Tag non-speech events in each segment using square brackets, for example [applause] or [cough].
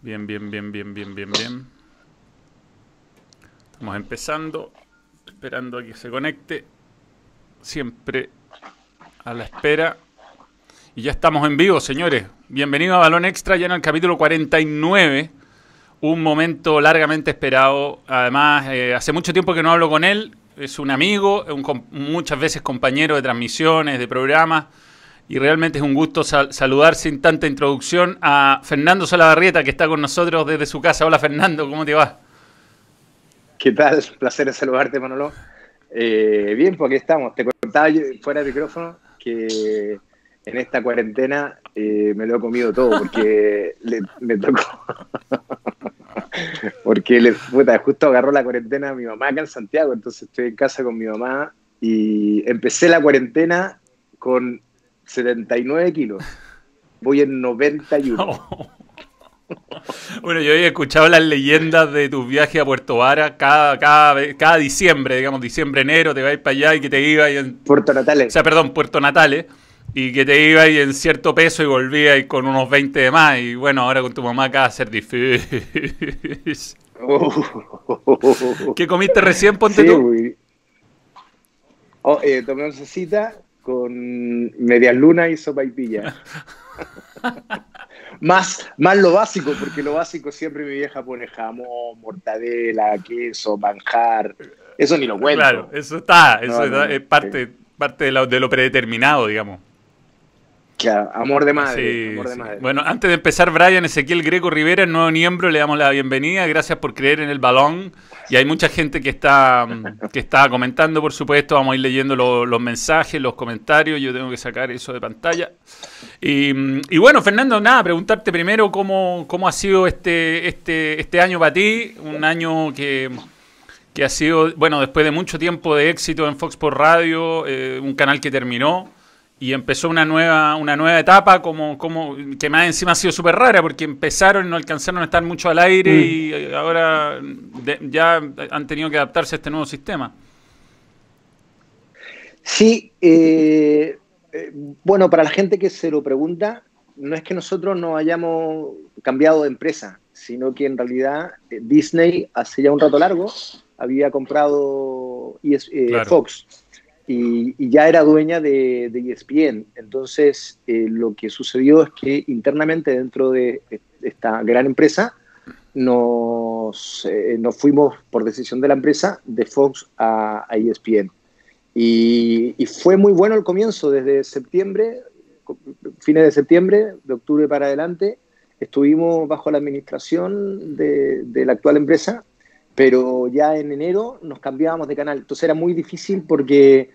Bien, bien, bien, bien, bien, bien, bien. Estamos empezando, esperando a que se conecte. Siempre a la espera. Y ya estamos en vivo, señores. Bienvenido a Balón Extra, ya en el capítulo 49. Un momento largamente esperado. Además, eh, hace mucho tiempo que no hablo con él. Es un amigo, un muchas veces compañero de transmisiones, de programas y realmente es un gusto saludar sin tanta introducción a Fernando Salabarrieta, que está con nosotros desde su casa. Hola Fernando, ¿cómo te va? ¿Qué tal? Placer saludarte, Manolo. Eh, bien, pues aquí estamos. Te contaba fuera de micrófono que en esta cuarentena eh, me lo he comido todo porque [laughs] le, me tocó. [laughs] porque le, justo agarró la cuarentena a mi mamá acá en Santiago, entonces estoy en casa con mi mamá y empecé la cuarentena con 79 kilos. Voy en 91. [laughs] Bueno, yo he escuchado las leyendas de tus viajes a Puerto Vara cada, cada, cada diciembre, digamos, diciembre, enero, te vas para allá y que te ibas en... Puerto Natales. O sea, perdón, Puerto Natales. Y que te ibas en cierto peso y volvías con unos 20 de más. Y bueno, ahora con tu mamá acá va a ser difícil. [laughs] ¿Qué comiste recién, ponte tú? Oh, eh, tomé una cita con medias lunas y sopa y pilla. [laughs] más, más lo básico, porque lo básico siempre mi vieja pone jamón, mortadela, queso, manjar. Eso ni lo cuento. Claro, eso está, eso es parte, parte de lo, de lo predeterminado, digamos amor de madre. Bueno, antes de empezar, Brian Ezequiel Greco Rivera, el nuevo miembro, le damos la bienvenida. Gracias por creer en el balón. Y hay mucha gente que está, [laughs] que está comentando, por supuesto. Vamos a ir leyendo los mensajes, los comentarios. Yo tengo que sacar eso de pantalla. Y, bueno, Fernando, nada, preguntarte primero cómo, cómo ha sido este, este, este año para ti. Un año que que ha sido, bueno, después de mucho tiempo de éxito en Fox por Radio, eh, un canal que terminó, y empezó una nueva, una nueva etapa como, como que más encima ha sido súper rara porque empezaron y no alcanzaron a estar mucho al aire mm. y eh, ahora ya han tenido que adaptarse a este nuevo sistema. Sí, eh, eh, bueno, para la gente que se lo pregunta, no es que nosotros no hayamos cambiado de empresa, sino que en realidad Disney hace ya un rato largo había comprado Fox y, ya era dueña de, ESPN. Entonces, eh, lo que sucedió es que internamente dentro de esta gran empresa nos, eh, nos fuimos por decisión de la empresa de Fox a, ESPN. Y, fue muy bueno el comienzo, desde septiembre, fines de septiembre, de octubre para adelante, estuvimos bajo la administración de la actual empresa pero ya en enero nos cambiábamos de canal. Entonces era muy difícil porque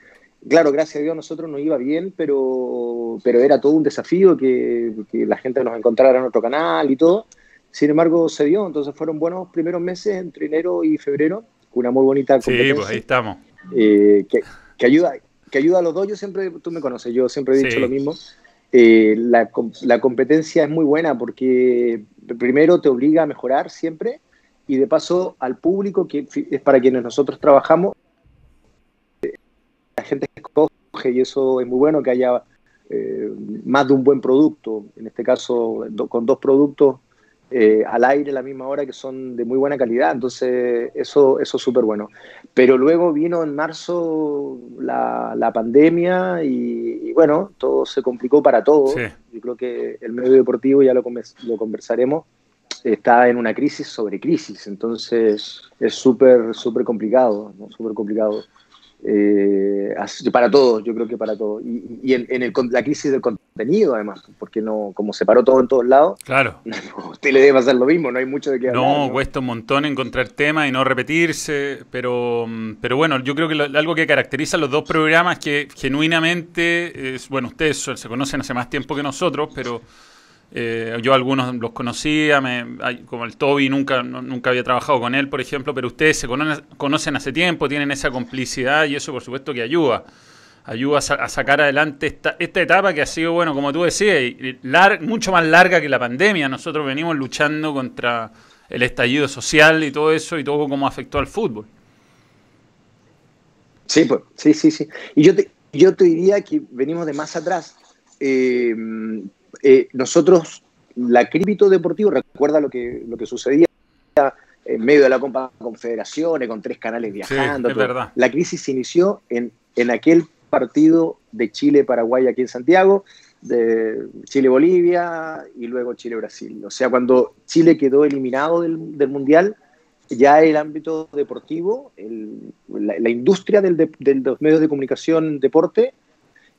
claro, gracias a Dios nosotros nos iba bien, pero, pero era todo un desafío que, la gente nos encontrara en otro canal y todo. Sin embargo, se dio, entonces fueron buenos primeros meses entre enero y febrero, una muy bonita competencia. Sí, pues ahí estamos. Eh, que, ayuda, que ayuda a los dos, yo siempre, tú me conoces, yo siempre he dicho lo mismo. Eh, la, la competencia es muy buena porque primero te obliga a mejorar siempre y de paso al público, que es para quienes nosotros trabajamos, la gente escoge y eso es muy bueno que haya eh, más de un buen producto, en este caso con dos productos eh, al aire a la misma hora que son de muy buena calidad, entonces eso, eso es súper bueno. Pero luego vino en marzo la, pandemia y, bueno, todo se complicó para todos. Yo creo que el medio deportivo, ya lo, lo conversaremos, está en una crisis sobre crisis, entonces es súper, súper complicado, ¿no? súper complicado. Eh, para todos, yo creo que para todos. Y, en, el, la crisis del contenido, además, porque no, como se paró todo en todos lados, claro. [laughs] usted le debe hacer lo mismo, no hay mucho de qué hablar. No, cuesta un montón encontrar temas y no repetirse, pero, pero bueno, yo creo que algo que caracteriza los dos programas que genuinamente, es, bueno, ustedes se conocen hace más tiempo que nosotros, pero eh, yo algunos los conocía, como el Toby, nunca, nunca había trabajado con él, por ejemplo, pero ustedes se conocen hace tiempo, tienen esa complicidad y eso por supuesto que ayuda. Ayuda a, sacar adelante esta, esta, etapa que ha sido, bueno, como tú decías, mucho más larga que la pandemia. Nosotros venimos luchando contra el estallido social y todo eso y todo cómo afectó al fútbol. Sí, pues, sí, sí, sí. Y yo te, yo te diría que venimos de más atrás. Eh, eh, nosotros la cripto deportivo, recuerda lo que, lo que sucedía en medio de la Copa Confederaciones, con tres canales viajando. La crisis se inició en, en aquel partido de Chile-Paraguay aquí en Santiago, de Chile-Bolivia y luego Chile-Brasil. O sea, cuando Chile quedó eliminado del, del Mundial, ya el ámbito deportivo, el, la, industria del, de, los medios de comunicación, deporte,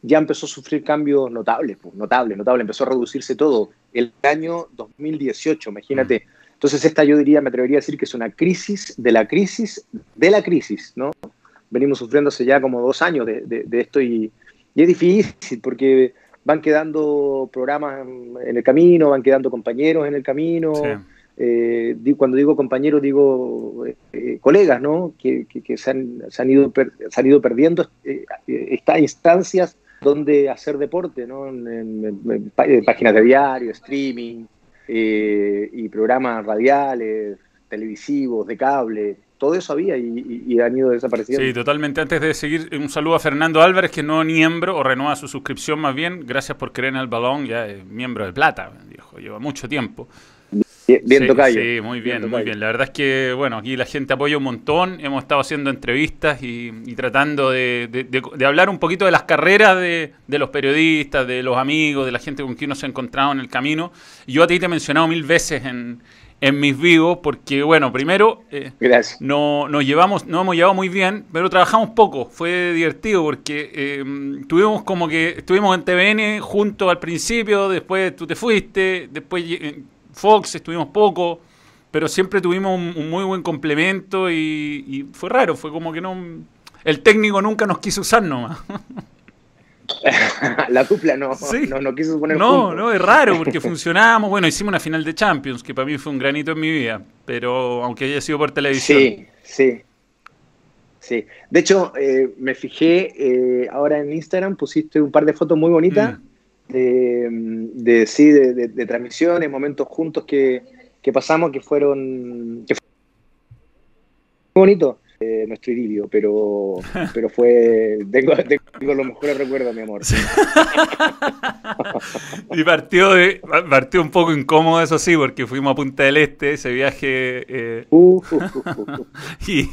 ya empezó a sufrir cambios notables, pues, notables, notables, empezó a reducirse todo. El año 2018, imagínate. Entonces esta yo diría, me atrevería a decir que es una crisis de la crisis de la crisis, ¿no? Venimos sufriéndose ya como dos años de, de, de esto y, y, es difícil porque van quedando programas en el camino, van quedando compañeros en el camino. Sí eh, cuando digo compañeros, digo eh, colegas, ¿no? Que, que, que se, han, se, han, ido per, se han ido perdiendo eh, estas instancias donde hacer deporte, ¿no? En, páginas de diario, streaming eh, y programas radiales, televisivos, de cable. Todo eso había y, han ido desapareciendo. Sí, totalmente. Antes de seguir, un saludo a Fernando Álvarez, que no miembro, o renueva su suscripción más bien. Gracias por creer en el balón, ya es miembro de plata, viejo, lleva mucho tiempo. Bien, sí, tocayo. Sí, muy bien, bien muy bien. La verdad es que, bueno, aquí la gente apoya un montón. Hemos estado haciendo entrevistas y, y tratando de, de, de, de, hablar un poquito de las carreras de, los periodistas, de los amigos, de la gente con quien nos ha encontrado en el camino. Yo a ti te he mencionado mil veces en, en mis vivos porque, bueno, primero, eh, no, nos llevamos, no hemos llevado muy bien, pero trabajamos poco. Fue divertido porque eh, tuvimos como que estuvimos en TVN juntos al principio, después tú te fuiste, después eh, Fox estuvimos poco, pero siempre tuvimos un, un muy buen complemento y, y, fue raro, fue como que no... El técnico nunca nos quiso usar nomás. [laughs] la dupla no, sí. no, no, quiso poner No, no, es raro porque funcionábamos. Bueno, hicimos una final de Champions, que para mí fue un granito en mi vida, pero aunque haya sido por televisión. Sí, sí. Sí. De hecho, eh, me fijé eh, ahora en Instagram, pusiste un par de fotos muy bonitas. Mm de, de sí, de, de, de, transmisiones, momentos juntos que, que pasamos que fueron, que fue muy bonito eh, nuestro idilio, pero, [laughs] pero fue, tengo, tengo los mejores recuerdos, mi amor. Sí. y partió, de, partió un poco incómodo, eso sí, porque fuimos a Punta del Este, ese viaje... Eh, uh, uh, uh, [laughs] y,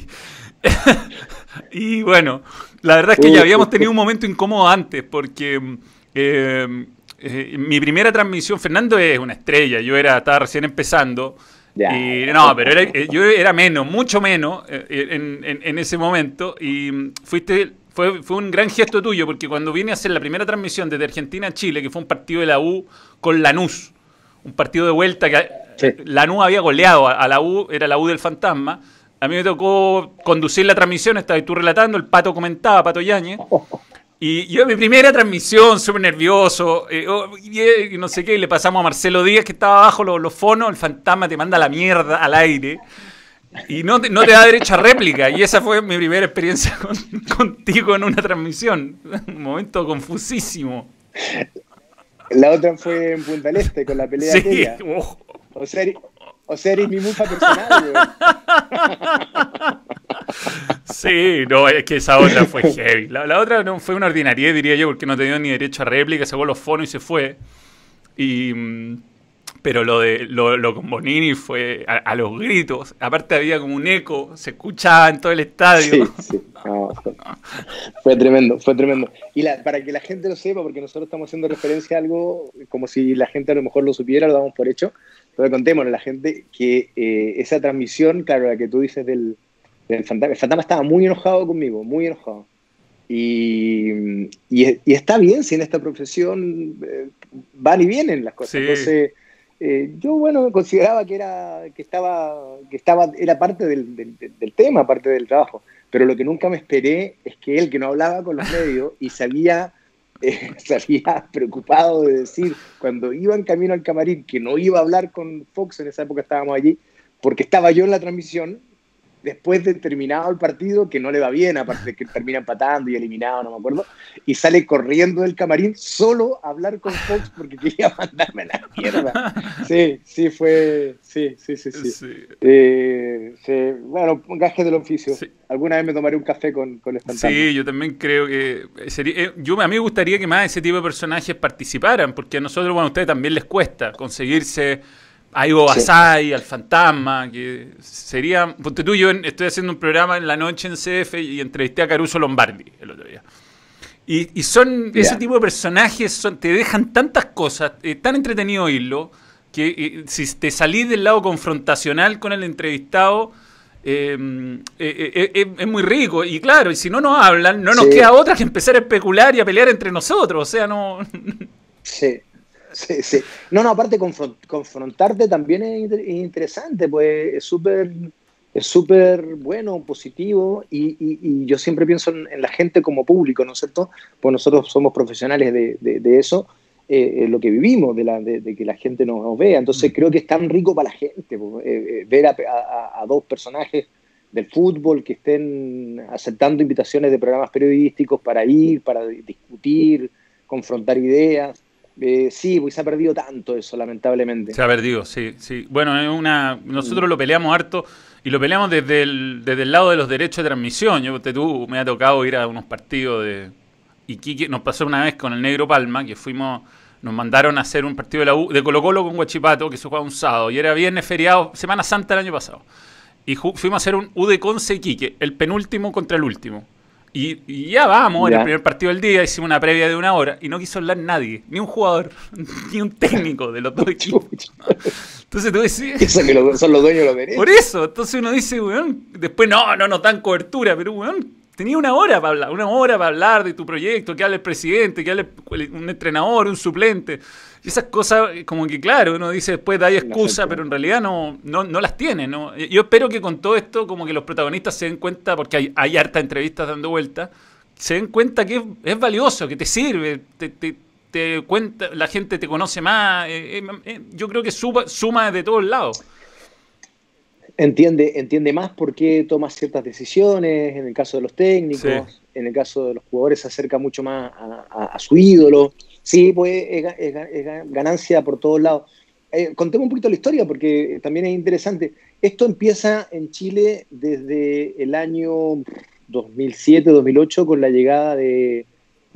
[laughs] y bueno, la verdad es que ya habíamos tenido un momento incómodo antes, porque eh, eh, mi primera transmisión, Fernando es una estrella, yo era, estaba recién empezando. Ya. Y, no, pero era, eh, yo era menos, mucho menos en, en, en, ese momento. Y mm, fuiste, fue, fue un gran gesto tuyo, porque cuando vine a hacer la primera transmisión desde Argentina a Chile, que fue un partido de la U con Lanús, un partido de vuelta que sí. Lanús había goleado a, a, la U, era la U del fantasma. A mí me tocó conducir la transmisión, estabas tú relatando, el Pato comentaba, Pato Yañez. [laughs] Y yo en mi primera transmisión, súper nervioso, eh, oh, y, no sé qué, y le pasamos a Marcelo Díaz, que estaba abajo los, los, fonos, el fantasma te manda la mierda al aire, y no te, no te da derecho a réplica. Y esa fue mi primera experiencia con, [laughs] contigo en una transmisión. Un momento confusísimo. La otra fue en Punta del Este, con la pelea sí. aquella. Oh. O sea, o sea, eres mi mufa personal, [laughs] Sí, no, es que esa otra fue heavy. La, la, otra no fue una ordinaria, diría yo, porque no tenía ni derecho a réplica, sacó los fonos y se fue. Y, mm, pero lo de lo, con Bonini fue a, los gritos. Aparte había como un eco, se escuchaba en todo el estadio. Sí, sí. Fue, tremendo, fue tremendo. Y para que la gente lo sepa, porque nosotros estamos haciendo referencia a algo como si la gente a lo mejor lo supiera, lo damos por hecho. Pero contémosle a la gente que eh, esa transmisión, claro, la que tú dices del, del fantasma, el fantasma estaba muy enojado conmigo, muy enojado. Y, y, y está bien si en esta profesión eh, van y vienen las cosas. Sí. Entonces, eh, yo, bueno, consideraba que era, que estaba, que estaba, era parte del, del, del, tema, parte del trabajo. Pero lo que nunca me esperé es que él, que no hablaba con los medios y sabía [laughs] eh, se había preocupado de decir cuando iba en camino al camarín que no iba a hablar con Fox, en esa época estábamos allí, porque estaba yo en la transmisión, después de terminado el partido, que no le va bien, aparte de que termina empatando y eliminado, no me acuerdo, y sale corriendo del camarín solo a hablar con Fox porque quería [laughs] mandarme la mierda. Sí, sí, fue. Sí, sí, sí, sí. sí. Eh, bueno, un gaje del oficio. Alguna vez me tomaré un café con, con Sí, yo también creo que sería. Eh, yo, a mí me gustaría que más ese tipo de personajes participaran, porque a nosotros, bueno, a ustedes también les cuesta conseguirse a Ivo Basay, al fantasma, que sería. Ponte tú, yo estoy haciendo un programa en la noche en CF y entrevisté a Caruso Lombardi el otro día. Y, son ese tipo de personajes, son, te dejan tantas cosas, eh, tan entretenido oírlo, que eh, si te salís del lado confrontacional con el entrevistado, em, eh, es muy rico. Y claro, y si no nos hablan, no nos queda otra que empezar a especular y a pelear entre nosotros. O sea, no. [laughs] Sí. Sí, sí. No, no, aparte confrontarte también es, interesante, pues es súper es súper bueno, positivo y, yo siempre pienso en, la gente como público, ¿no es cierto? Pues nosotros somos profesionales de, eso, eh, lo que vivimos, de, la, de, que la gente nos, vea. Entonces mm. creo que es tan rico para la gente pues, eh, eh, ver a, dos personajes del fútbol que estén aceptando invitaciones de programas periodísticos para ir, para discutir, confrontar ideas. Eh, sí, pues se ha perdido tanto eso, lamentablemente. Se ha perdido, sí, sí. Bueno, es una, nosotros lo peleamos harto y lo peleamos desde el, desde el lado de los derechos de transmisión. Yo, te, tú, me ha tocado ir a unos partidos de Iquique. Nos pasó una vez con el Negro Palma, que fuimos, nos mandaron a hacer un partido de la U, de Colo Colo con Guachipato, que se jugaba un sábado, y era viernes feriado, Semana Santa el año pasado. Y fuimos a hacer un U de Conce Iquique, el penúltimo contra el último. Y, ya vamos, en el primer partido del día hicimos una previa de una hora y no quiso hablar nadie, ni un jugador, [laughs] ni un técnico de los dos equipos. Entonces tú decís. [laughs] Eso que son los dueños de los derechos. Por eso, entonces uno dice, weón, después no, no, no dan cobertura, pero weón, tenía una hora para hablar, una hora para hablar de tu proyecto, que hable el presidente, que hable un entrenador, un suplente. Y esas cosas, como que claro, uno dice después da excusa, pero en realidad no, no, no, las tiene. ¿no? Yo espero que con todo esto, como que los protagonistas se den cuenta, porque hay, hay harta entrevistas dando vueltas, se den cuenta que es, valioso, que te sirve, te, te, cuenta, la gente te conoce más. Eh, eh, eh, yo creo que suma, suma de todos lados. Entiende, entiende más por qué tomas ciertas decisiones, en el caso de los técnicos, en el caso de los jugadores se acerca mucho más a su ídolo. Sí, pues es, ganancia por todos lados. Eh, contemos un poquito la historia porque también es interesante. Esto empieza en Chile desde el año 2007-2008 con la llegada de,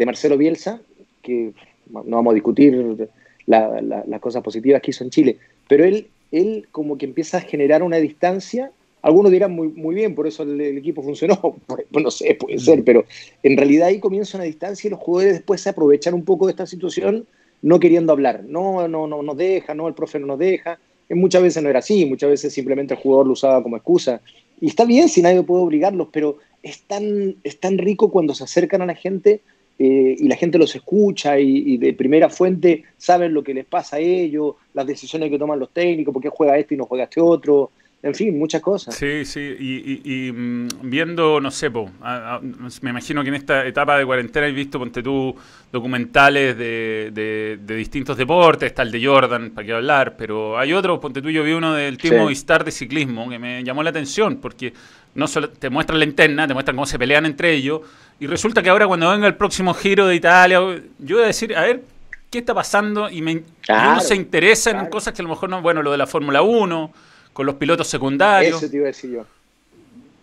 Marcelo Bielsa, que no vamos a discutir las cosas positivas que hizo en Chile, pero él, él como que empieza a generar una distancia algunos dirán muy, bien, por eso el, equipo funcionó. [laughs] Pues, no sé, puede ser, pero en realidad ahí comienza una distancia y los jugadores después se aprovechan un poco de esta situación no queriendo hablar. No, no, no nos deja, no, el profe no nos deja. Muchas veces no era así, muchas veces simplemente el jugador lo usaba como excusa. Y está bien si nadie puede obligarlos, pero es tan, es tan rico cuando se acercan a la gente eh, y la gente los escucha y, y, de primera fuente saben lo que les pasa a ellos, las decisiones que toman los técnicos, por qué juega este y no juega este otro en fin, muchas cosas. Sí, sí, y, mm, viendo, no sé, me imagino que en esta etapa de cuarentena has visto, ponte tú, documentales de, distintos deportes, está el de Jordan, para qué hablar, pero hay otros, ponte tú, yo vi uno del Timo Star de ciclismo que me llamó la atención, porque no solo te muestran la interna, te muestran cómo se pelean entre ellos, y resulta que ahora cuando venga el próximo giro de Italia, yo voy a decir, a ver, ¿qué está pasando? Y, me, uno se interesa en cosas que a lo mejor no, bueno, lo de la Fórmula 1 con los pilotos secundarios. Eso te iba a decir yo.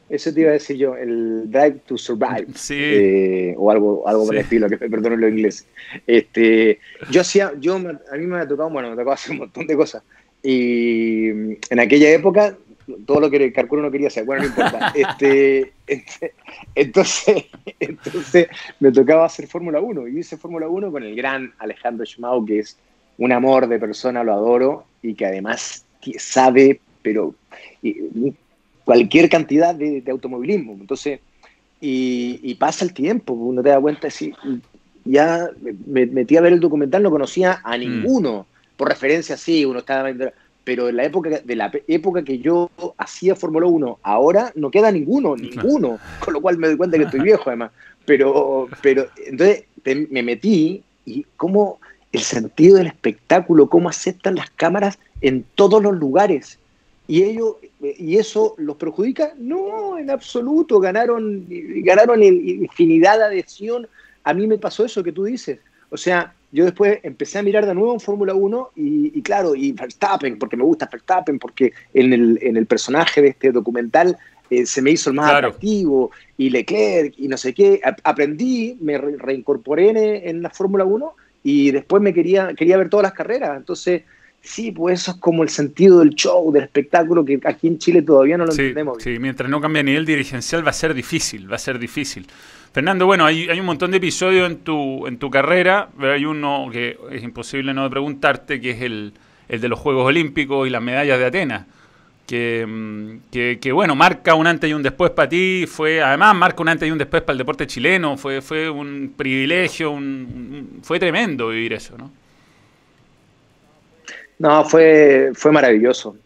Eso te iba a decir yo, el Drive to Survive. [laughs] Sí. Eh, o algo, algo por el estilo, que perdón lo inglés. Este, yo hacía, yo, a mí me ha tocado, bueno, me tocado hacer un montón de cosas. Y en aquella época, todo lo que Carcuro no quería hacer, bueno, no importa. [laughs] Este, este, entonces, [laughs] entonces me tocaba hacer Fórmula 1. Y hice Fórmula 1 con el gran Alejandro Schmau, que es un amor de persona, lo adoro, y que además sabe pero cualquier cantidad de, automovilismo. Entonces, y, pasa el tiempo, uno te da cuenta, si ya me metí a ver el documental, no conocía a mm. ninguno, por referencia sí, uno estaba pero en la época de la época que yo hacía Fórmula 1, ahora no queda ninguno, ninguno, con lo cual me doy cuenta que estoy viejo además. Pero, pero entonces me metí y cómo el sentido del espectáculo, cómo aceptan las cámaras en todos los lugares y ellos y eso los perjudica no en absoluto. Ganaron ganaron infinidad de adhesión a mí me pasó eso que tú dices. O sea yo después empecé a mirar de nuevo en Fórmula 1 y, claro y Verstappen porque me gusta Verstappen porque en el, en el personaje de este documental eh, se me hizo el más atractivo. Y Leclerc y no sé qué. Aprendí me reincorporé en, la Fórmula 1 y después me quería quería ver todas las carreras. Entonces Sí, pues eso es como el sentido del show, del espectáculo que aquí en Chile todavía no lo entendemos. Sí, mientras no cambie a nivel dirigencial va a ser difícil, va a ser difícil. Fernando, bueno, hay, hay un montón de episodios en tu, en tu carrera, pero hay uno que es imposible no preguntarte, que es el, el de los Juegos Olímpicos y las medallas de Atenas. Que, mm, que, que, bueno, marca un antes y un después para ti, fue, además marca un antes y un después para el deporte chileno, fue, fue un privilegio, un, fue tremendo vivir eso, ¿no? No, fue, fue maravilloso.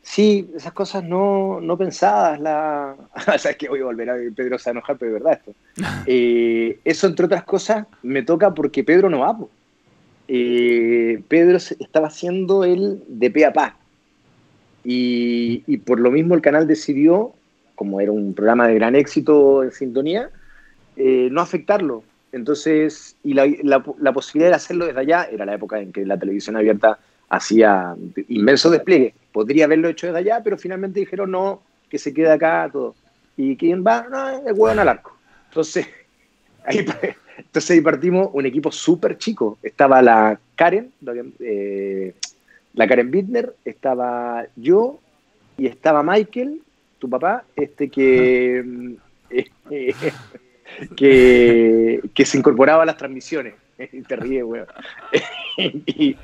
Sí, esas cosas no, no pensadas. La... [laughs] Sabes que voy a volver a Pedro a enojar, pero es verdad esto. [laughs] Eh, eso, entre otras cosas, me toca porque Pedro no va. Eh, Pedro estaba haciendo el de pe a pa. Y, y, por lo mismo el canal decidió, como era un programa de gran éxito en sintonía, eh, no afectarlo. Entonces, y la, la, la, posibilidad de hacerlo desde allá, era la época en que la televisión abierta hacía inmenso despliegue. Podría haberlo hecho desde allá, pero finalmente dijeron no, que se quede acá todo. ¿Y quién va? No, el hueón al arco. Entonces, [laughs] ahí, entonces ahí partimos un equipo súper chico. Estaba la Karen, eh, la Karen Bittner, estaba yo y estaba Michael, tu papá, este que, [laughs] que, que se incorporaba a las transmisiones. Y [laughs] te ríes, weón. [laughs]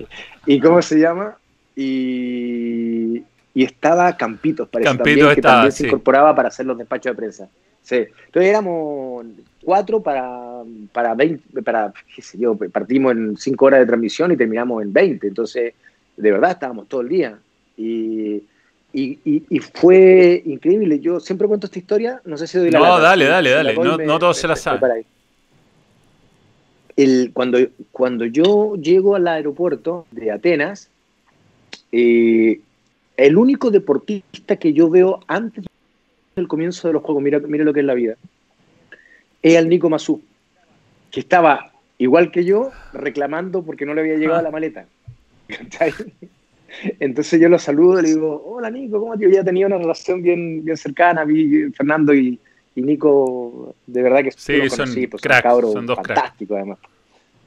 y, cómo se llama? Y, y estaba Campitos, parece Campito también, que también se incorporaba para hacer los despachos de prensa. Sí. Entonces éramos cuatro para, para 20, para, qué sé yo, partimos en cinco horas de transmisión y terminamos en 20. Entonces, de verdad estábamos todo el día. Y, y, y, fue increíble. Yo siempre cuento esta historia, no sé si doy la No, dale, dale, dale. No, no todos se la saben el, cuando, cuando yo llego al aeropuerto de Atenas, eh, el único deportista que yo veo antes del comienzo de los Juegos, mira, mira lo que es la vida, es el Nico Mazú, que estaba igual que yo reclamando porque no le había llegado la maleta. Entonces yo lo saludo y le digo, hola Nico, ¿cómo te Ya tenía una relación bien, bien cercana, vi Fernando y, y Nico, de verdad que sí, son, conocí, pues, cabros son dos fantástico además.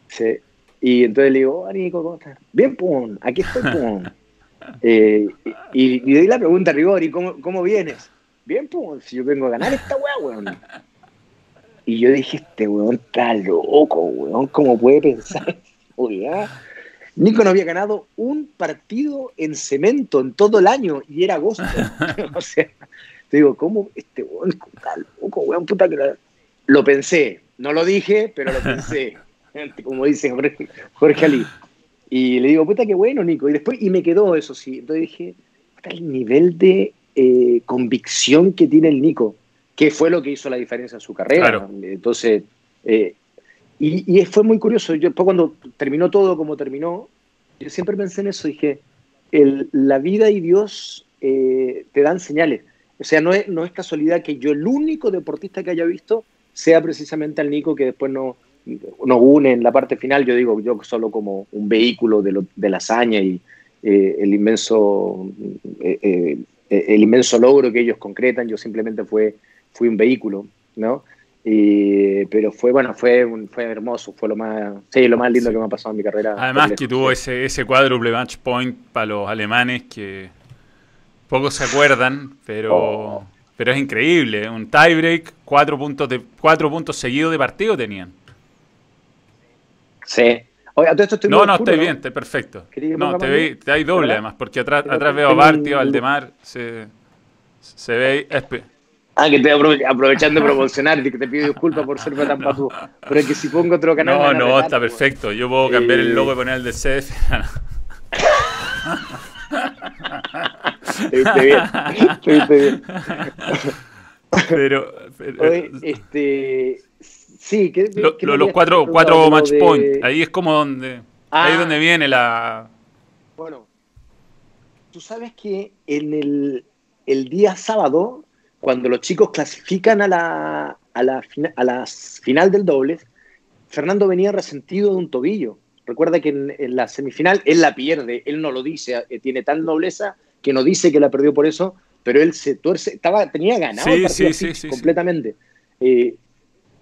Sí. Y entonces le digo, oh, Nico, ¿cómo estás? Bien, pum, aquí estoy, [laughs] pum. eh, y, le di la pregunta a Rigor, ¿y cómo, cómo vienes? Bien, pum, si yo vengo a ganar esta weá, weón. Y yo dije, este weón está loco, weón, ¿cómo puede pensar [laughs] eso? Nico no había ganado un partido en cemento en todo el año y era agosto. [laughs] o sea, te digo, ¿cómo este weón está loco, weón? Puta que lo... pensé, no lo dije, pero lo pensé, [laughs] como dice Jorge, Jorge Ali. Y le digo, puta qué bueno, Nico. Y después, y me quedó eso sí. Entonces dije, puta el nivel de eh, convicción que tiene el Nico, que fue lo que hizo la diferencia en su carrera. Entonces, eh, y, y, fue muy curioso. Yo, después cuando terminó todo como terminó, yo siempre pensé en eso. Dije, el, la vida y Dios eh, te dan señales. O sea, no es, no es casualidad que yo el único deportista que haya visto sea precisamente al Nico que después no, nos une en la parte final. Yo digo, yo solo como un vehículo de, lo, de la hazaña y eh, el, inmenso, eh, eh, el inmenso logro que ellos concretan. Yo simplemente fue, fui un vehículo, ¿no? pero fue bueno, fue, fue hermoso, fue lo más, sí, lo más lindo que me ha pasado en mi carrera. Además que tuvo ese, ese cuádruple match point para los alemanes que Pocos se acuerdan, pero, oh. pero es increíble. Un tiebreak, cuatro puntos, de, cuatro puntos seguidos de partido tenían. Sí. Oye, esto estoy no, no, estoy bien, estoy perfecto. No, te, ve, te hay doble además, porque atrás, atrás veo a Barty o Aldemar. Se, se ve. Ah, que estoy aprovechando de [laughs] promocionar que te pido disculpas por ser tan patú. Pero es que si pongo otro canal. No, no, está perfecto. Yo puedo cambiar el logo y poner el de CF. [laughs] [laughs] Estuviste bien. [laughs] Estuviste bien. Pero, [laughs] este, sí, ¿qué, los cuatro, cuatro match points, ahí es como donde, ahí es ah. donde viene la... Bueno, tú sabes que en el, el día sábado, cuando los chicos clasifican a la, a la, a la final del doble, Fernando venía resentido de un tobillo. Recuerda que en, la semifinal él la pierde, él no lo dice, eh, tiene tal nobleza que no dice que la perdió por eso, pero él se tuerce, estaba, tenía ganado el partido completamente. Eh,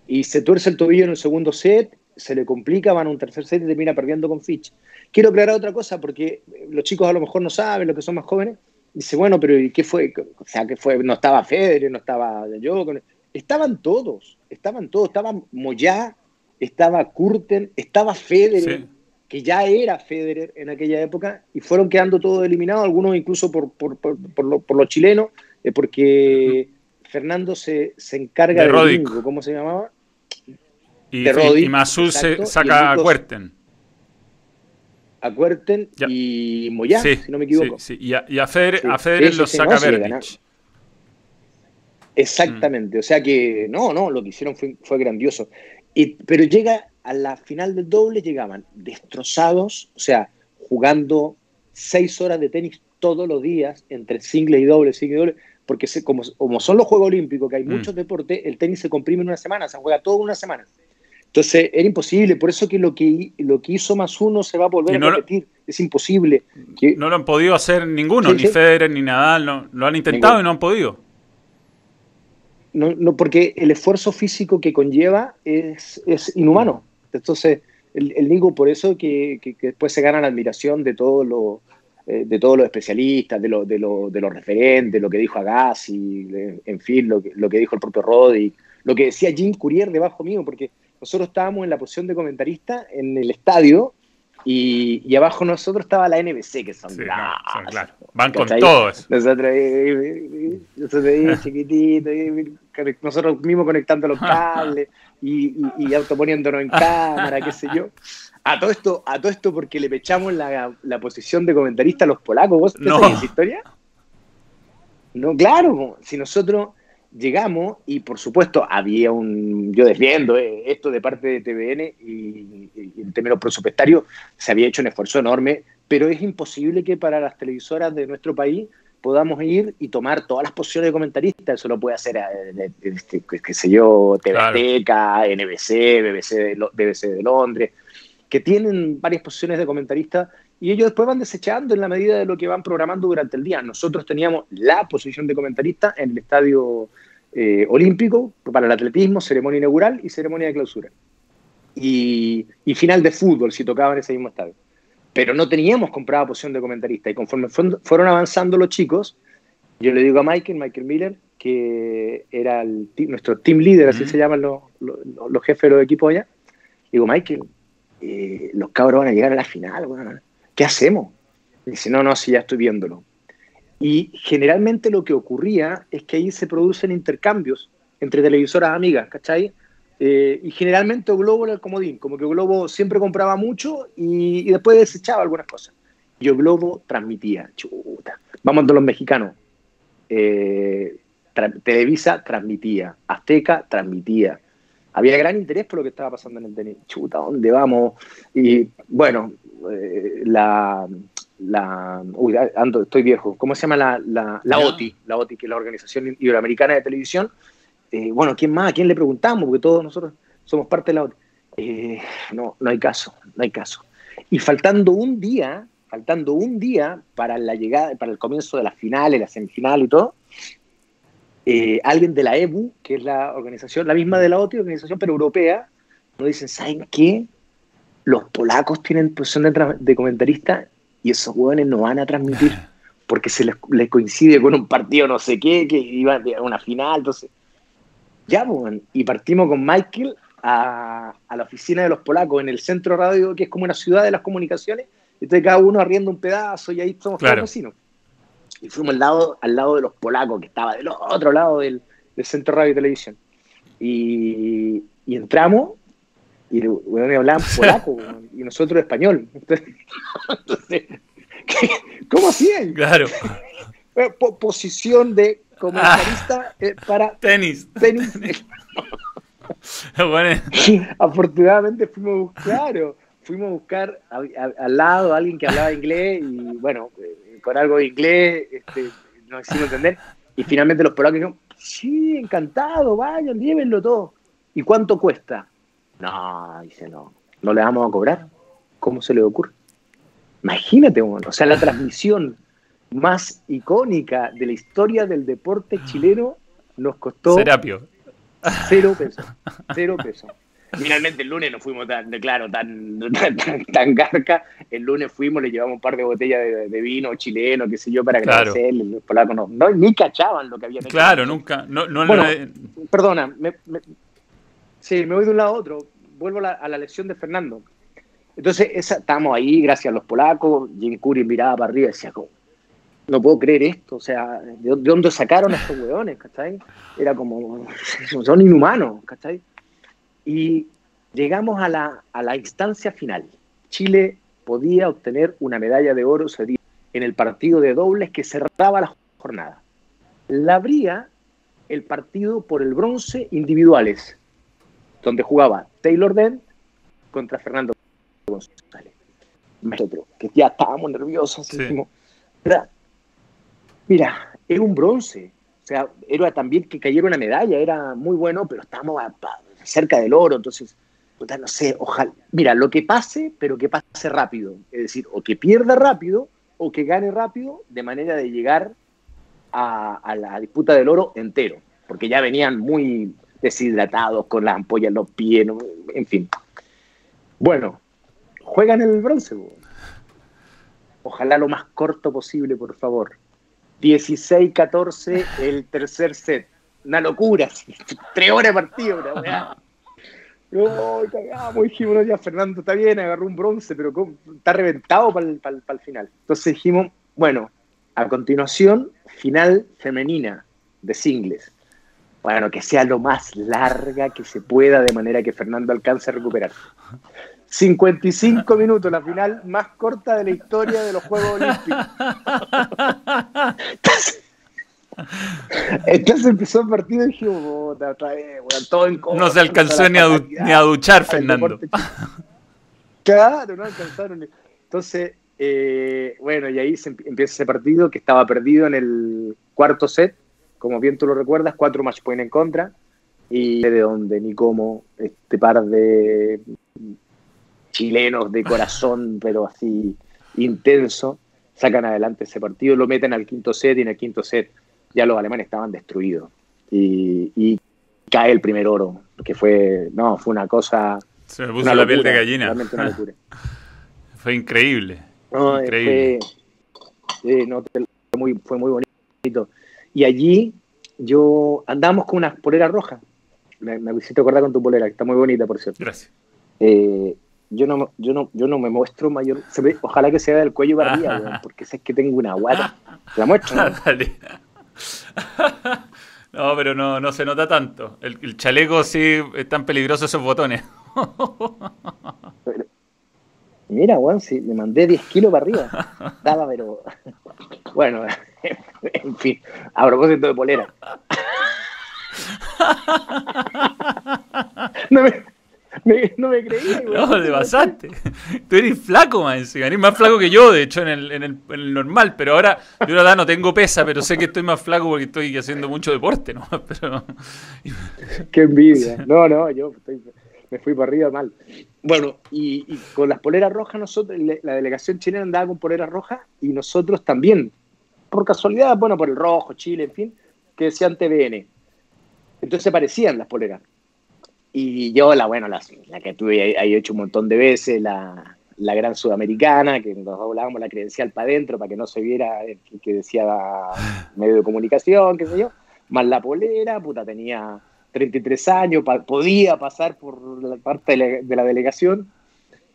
y se tuerce el tobillo en el segundo set, se le complica, van a un tercer set y termina perdiendo con Fitch. Quiero aclarar otra cosa, porque los chicos a lo mejor no saben, los que son más jóvenes, dice, bueno, pero ¿y qué fue? O sea, ¿qué fue? No estaba Federer, no estaba yo, estaban todos, estaban todos, estaba Moyá, estaba Kurten, estaba Federer, que ya era Federer en aquella época, y fueron quedando todos eliminados, algunos incluso por, por, por, por los chilenos, eh, porque Fernando se, se encarga de, de ¿cómo se llamaba? Y, de y Masul se saca a Cuerten. A Cuerten y Moyá, si no me equivoco. Sí, y, a, y a Federer, lo saca Verdich. Exactamente, o sea que no, no, lo que hicieron fue, fue grandioso. Y, pero llega a la final del doble, llegaban destrozados, o sea, jugando seis horas de tenis todos los días, entre single y doble, single y doble, porque como, como, son los Juegos Olímpicos, que hay mm. muchos deportes, el tenis se comprime en una semana, se juega todo en una semana. Entonces era imposible, por eso que lo que, lo que hizo más uno se va a volver a repetir, es imposible. no lo han podido hacer ninguno, ni Federer ni Nadal, no, lo han intentado y no han podido. No, no, porque el esfuerzo físico que conlleva es, es inhumano. Entonces, el, el Nico, por eso que, que, después se gana la admiración de todos los eh, de todos los especialistas, de, lo, de, lo, de, los referentes, lo que dijo Agassi, en fin, lo que, lo que dijo el propio Roddy, lo que decía Jim Courier debajo mío, porque nosotros estábamos en la posición de comentarista en el estadio y, y abajo nosotros estaba la NBC, que son, claro. Van con todos. Nosotros ahí, nosotros [laughs] chiquititos, nosotros mismos conectando los [laughs] cables y, y, y autoponiéndonos en cámara, qué sé yo. A todo esto, a todo esto porque le pechamos la, la posición de comentarista a los polacos. ¿Vos no. esa historia? No, claro, si nosotros llegamos y por supuesto había un, yo defiendo eh, esto de parte de TVN y, en términos presupuestarios se había hecho un esfuerzo enorme, pero es imposible que para las televisoras de nuestro país podamos ir y tomar todas las posiciones de comentarista, eso lo puede hacer, eh, este, qué sé yo, TV NBC, BBC de, BBC de Londres, que tienen varias posiciones de comentarista y ellos después van desechando en la medida de lo que van programando durante el día. Nosotros teníamos la posición de comentarista en el estadio eh, olímpico para el atletismo, ceremonia inaugural y ceremonia de clausura. Y, y, final de fútbol, si tocaba en ese mismo estadio. Pero no teníamos comprada posición de comentarista. Y conforme fueron avanzando los chicos, yo le digo a Michael, Michael Miller, que era el, nuestro team leader, así se llaman los, los, los jefes de los equipos allá, digo, Michael, eh, los cabros van a llegar a la final, ¿qué hacemos? dice, no, no, si ya estoy viéndolo. Y generalmente lo que ocurría es que ahí se producen intercambios entre televisoras amigas, ¿cachai? Eh, y generalmente Globo era el comodín, como que Globo siempre compraba mucho y, después desechaba algunas cosas. Yo Globo transmitía, chuta, vamos a los mexicanos. Eh, Televisa transmitía, Azteca transmitía, había gran interés por lo que estaba pasando en el tenis. Chuta, ¿dónde vamos? Y bueno, eh, la, la. Uy, ando, estoy viejo. ¿Cómo se llama la, la, la OTI? La OTI, que es la Organización Iberoamericana de Televisión. Eh, bueno, ¿quién más? ¿A quién le preguntamos? Porque todos nosotros somos parte de la OTI. Eh, no, no hay caso, no hay caso. Y faltando un día, faltando un día para la llegada, para el comienzo de las finales, la semifinal y todo, eh, alguien de la EBU, que es la organización, la misma de la otra organización, pero europea, nos dicen, ¿saben qué? Los polacos tienen posición de, de comentarista y esos jóvenes no van a transmitir [laughs] porque se les, coincide con un partido no sé qué, que iba a una final, entonces... Ya, pues, y partimos con Michael a, a, la oficina de los polacos en el centro radio, que es como una ciudad de las comunicaciones, entonces cada uno arriendo un pedazo y ahí somos claro. vecinos y fuimos al lado, al lado de los polacos, que estaba del otro lado del, Centro Radio y Televisión. Y, entramos y bueno, me hablaban [laughs] polaco y nosotros español. [laughs] Entonces, ¿cómo hacían? Claro. [laughs] posición de comentarista ah, eh, para tenis. Tenis. [laughs] Afortunadamente fuimos, claro, fuimos a buscar al lado a alguien que hablaba inglés y bueno, eh, con algo de inglés, este, nos hicimos entender. Y finalmente los polacos dijeron, sí, encantado, vayan, llévenlo todo. ¿Y cuánto cuesta? No, dice, no, no le vamos a cobrar. ¿Cómo se le ocurre? Imagínate, o sea, la transmisión más icónica de la historia del deporte chileno nos costó Serapio. cero pesos. Cero pesos. Finalmente el lunes no fuimos tan, claro, tan, tan, garca. El lunes fuimos, le llevamos un par de botellas de, vino chileno, qué sé yo, para agradecerle. Los polacos no, no, ni cachaban lo que habían hecho. Claro, nunca. No, no bueno, perdona, me, sí, me voy de un lado a otro. Vuelvo a la, lección de Fernando. Entonces, esa, estábamos ahí, gracias a los polacos. Jim Curry miraba para arriba y decía, no puedo creer esto, o sea, ¿de, dónde sacaron a estos hueones, cachai? Era como, [laughs] son inhumanos, cachai? Y llegamos a la, a la instancia final. Chile podía obtener una medalla de oro en el partido de dobles que cerraba la jornada. La abría el partido por el bronce individuales, donde jugaba Taylor Dent contra Fernando González. Nosotros, que ya estábamos nerviosos, Mira, era un bronce. O sea, era también que cayera una medalla, era muy bueno, pero estábamos cerca del oro, entonces, no sé, ojalá. Mira, lo que pase, pero que pase rápido. Es decir, o que pierda rápido o que gane rápido de manera de llegar a, la disputa del oro entero, porque ya venían muy deshidratados con las ampollas en los pies, en fin. Bueno, juegan el bronce. Ojalá lo más corto posible, por favor. 16-14 el tercer set. Una locura, tres horas de partido, una weá. [laughs] No, cagamos, dijimos, ya Fernando está bien, agarró un bronce, pero está reventado para el, final. Entonces dijimos, bueno, a continuación, final femenina de singles. Bueno, que sea lo más larga que se pueda, de manera que Fernando alcance a recuperar. 55 minutos, la final más corta de la historia de los Juegos Olímpicos. [laughs] Entonces, empezó el partido y dije, otra vez, todo en No se alcanzó ni a, duchar, Fernando. Claro, no alcanzaron. Entonces, eh, bueno, y ahí se empieza ese partido que estaba perdido en el cuarto set, como bien tú lo recuerdas, cuatro match point en contra, y de dónde ni cómo este par de chilenos de corazón, pero así intenso, sacan adelante ese partido, lo meten al quinto set y en el quinto set ya los alemanes estaban destruidos. Y, cae el primer oro, que fue, no, fue una cosa... Se me puso la piel de gallina. [laughs] fue increíble. increíble. Fue, muy, fue muy bonito. Y allí yo andamos con una polera roja. Me, me hiciste acordar con tu polera, que está muy bonita, por cierto. Gracias. Eh, yo no, yo no, yo no me muestro mayor. ojalá que sea del cuello para arriba, porque sé que tengo una guata. La muestro. [laughs] [laughs] ¿no? pero no, no se nota tanto. El, chaleco sí es tan peligroso esos botones. [laughs] mira, Juan, si le mandé 10 kilos para arriba. Estaba, pero. Bueno, en fin, a propósito de polera. No me, [laughs] no me creí, [laughs] No, te pasaste. Tú eres flaco, man. Eres más flaco que yo, de hecho, en el, en el, en el normal. Pero ahora, yo la verdad no tengo pesa, pero sé que estoy más flaco porque estoy haciendo mucho deporte, ¿no? [laughs] Pero... Qué envidia. No, no, yo me fui para arriba mal. Bueno, y, y, con las poleras rojas, nosotros, la delegación chilena andaba con poleras rojas y nosotros también. Por casualidad, bueno, por el rojo, Chile, en fin, que decían TVN. Entonces se parecían las poleras. Y yo, la, bueno, la, la que tuve ahí hecho un montón de veces, la, la gran sudamericana, que nos doblábamos la credencial para adentro para que no se viera que decía medio de comunicación, qué sé yo, más la polera, puta, tenía 33 años, podía pasar por la parte de la, delegación.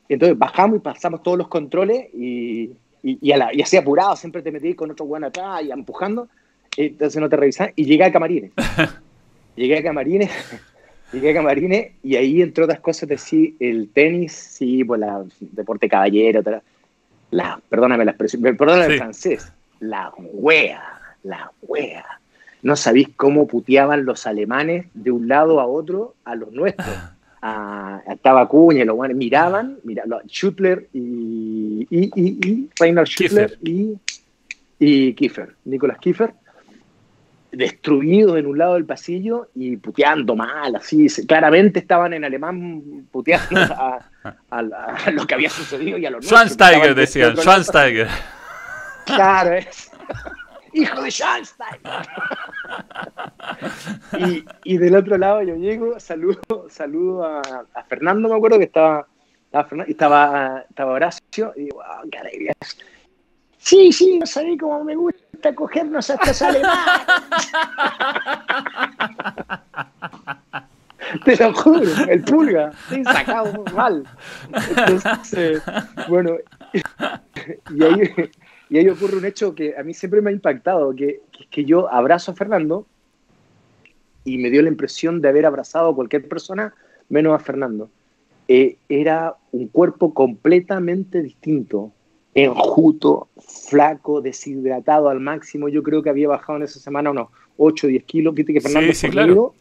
Entonces bajamos y pasamos todos los controles y, y, así apurado, siempre te metí con otro bueno atrás y empujando, entonces no te revisaban y llegué a Camarines. [laughs] llegué a Camarines Llegué a Camarines y ahí, entre otras cosas, decía el tenis, sí, pues la deporte caballero, la, perdóname la expresión, perdóname el francés, la wea, la wea. No sabéis cómo puteaban los alemanes de un lado a otro a los nuestros. [laughs] A, estaba Cuña, los guanes miraban, miraban, Schutler y, y, y, y Reinhard Schutler y y Kiefer, Nicolás Kiefer, destruidos en un lado del pasillo y puteando mal, así, claramente estaban en alemán puteando [laughs] a, lo que había sucedido y a los Schwansteiger decían, Schwansteiger. Claro, es. Hijo de Schwansteiger. [laughs] y, del otro lado yo llego, saludo, saludo a, Fernando, me acuerdo que estaba, estaba, estaba, estaba Horacio, y digo, wow, qué alegría. Sí, sí, no sabía cómo me gusta cogernos a estos alemanes. [laughs] Te lo juro, el pulga, sí, sacado mal. Entonces, bueno, y ahí, y ahí ocurre un hecho que a mí siempre me ha impactado, que, que es que yo abrazo a Fernando y me dio la impresión de haber abrazado a cualquier persona menos a Fernando. Eh, era un cuerpo completamente distinto, enjuto, flaco, deshidratado al máximo. Yo creo que había bajado en esa semana unos 8 o 10 kilos. Viste que Fernando sí, claro.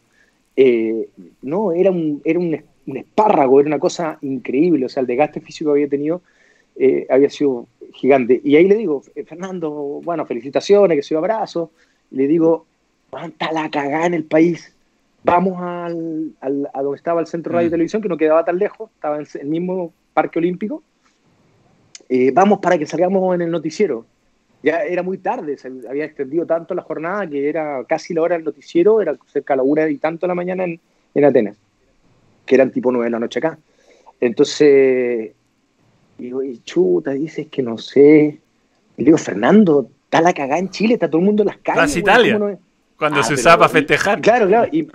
eh, no, era, un, era un, espárrago, era una cosa increíble. O sea, el desgaste físico que había tenido eh, había sido gigante. Y ahí le digo, Fernando, bueno, felicitaciones, que soy abrazo. Le digo, está la cagada en el país. Vamos al, al, a donde estaba el Centro Radio y mm. Televisión, que no quedaba tan lejos, estaba en el mismo Parque Olímpico eh, vamos para que salgamos en el noticiero. Ya era muy tarde, se había extendido tanto la jornada que era casi la hora del noticiero, era cerca de la una y tanto de la mañana en, en Atenas, que eran tipo nueve de la noche acá. Entonces, digo, y chuta, dices que no sé. Y digo, Fernando, está la cagada en Chile, está todo el mundo en las calles. Italia, cuando ah, se usaba para festejar. Claro, claro. Y,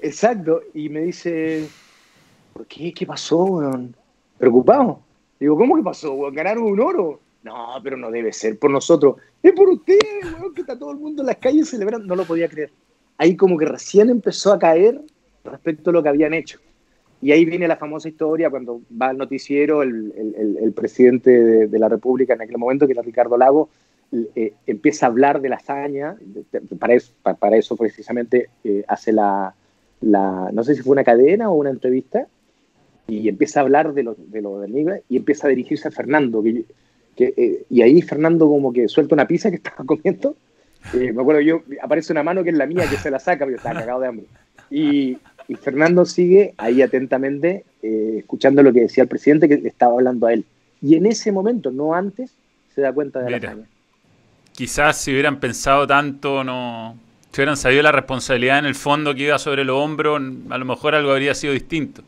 exacto, y me dice, ¿por qué? ¿Qué pasó? Preocupado. Digo, ¿cómo que pasó? ¿Ganaron un oro? No, pero no debe ser por nosotros. Es por ustedes, weón, que está todo el mundo en las calles celebrando. No lo podía creer. Ahí como que recién empezó a caer respecto a lo que habían hecho. Y ahí viene la famosa historia cuando va al noticiero el, el, presidente de, la República en aquel momento, que era Ricardo Lago, eh, empieza a hablar de la hazaña, para, eso, para, eso precisamente eh, hace la, la, no sé si fue una cadena o una entrevista, y empieza a hablar de lo, de lo del y empieza a dirigirse a Fernando. Que, eh, y ahí Fernando como que suelta una pizza que [laughs] estaba comiendo. Eh, me acuerdo yo, aparece una mano que es la mía que se la saca, pero estaba cagado de hambre. Y, y Fernando sigue ahí atentamente eh, escuchando lo que decía el presidente que estaba hablando a él. Y en ese momento, no antes, se da cuenta de la hazaña. Quizás si hubieran pensado tanto, no, si hubieran sabido la responsabilidad en el fondo que iba sobre los hombros, a lo mejor algo habría sido distinto.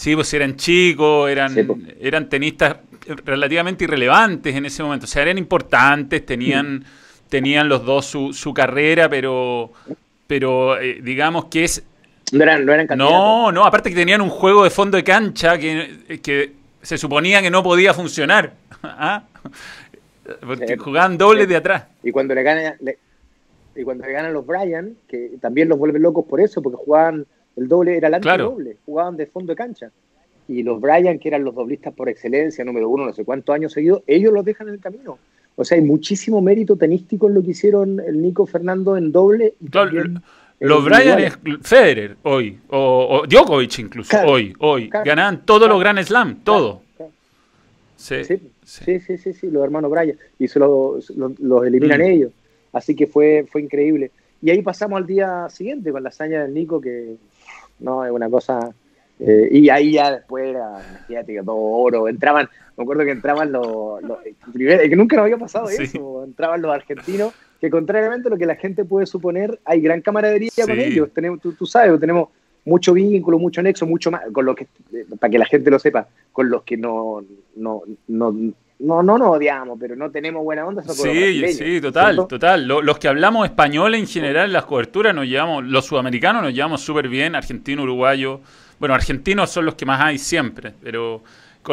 Sí, pues eran chicos, eran, pues. eran tenistas relativamente irrelevantes en ese momento. O sea, eran importantes, tenían, tenían los dos su, su carrera, pero, pero eh, digamos que es... No eran, no eran No, no, aparte que tenían un juego de fondo de cancha que, que se suponía que no podía funcionar. [laughs] ¿Ah? Porque jugaban dobles de atrás. Y cuando le ganan, y cuando le ganan los Bryan, que también los vuelven locos por eso, porque jugaban el doble era el antidoble, jugaban de fondo de cancha. Y los Bryan, que eran los doblistas por excelencia, número uno, no sé cuántos años seguidos, ellos los dejan en el camino. O sea, hay muchísimo mérito tenístico en lo que hicieron el Nico Fernando en doble. Y los Bryan es Federer hoy, o, Djokovic incluso, hoy, hoy. Ganaban todos los Grand Slam, todo. Sí, sí, sí, sí, los hermanos Bryan. Y se los, eliminan mm. ellos. Así que fue, fue increíble. Y ahí pasamos al día siguiente con la hazaña del Nico, que ¿no? Es una cosa... Eh, y ahí ya después era, todo oro. Entraban, me acuerdo que entraban los... que nunca nos había pasado eso, entraban los argentinos, que contrariamente a lo que la gente puede suponer, hay gran camaradería con ellos. Tenemos, tú, sabes, tenemos mucho vínculo, mucho nexo, mucho más, con lo que, para que la gente lo sepa, con los que no, no, no, no, no nos odiamos, pero no tenemos buena onda. Sí, sí, total, total. los que hablamos español en general en las coberturas nos llevamos, los sudamericanos nos llevamos súper bien, argentino, uruguayo. Bueno, argentinos son los que más hay siempre, pero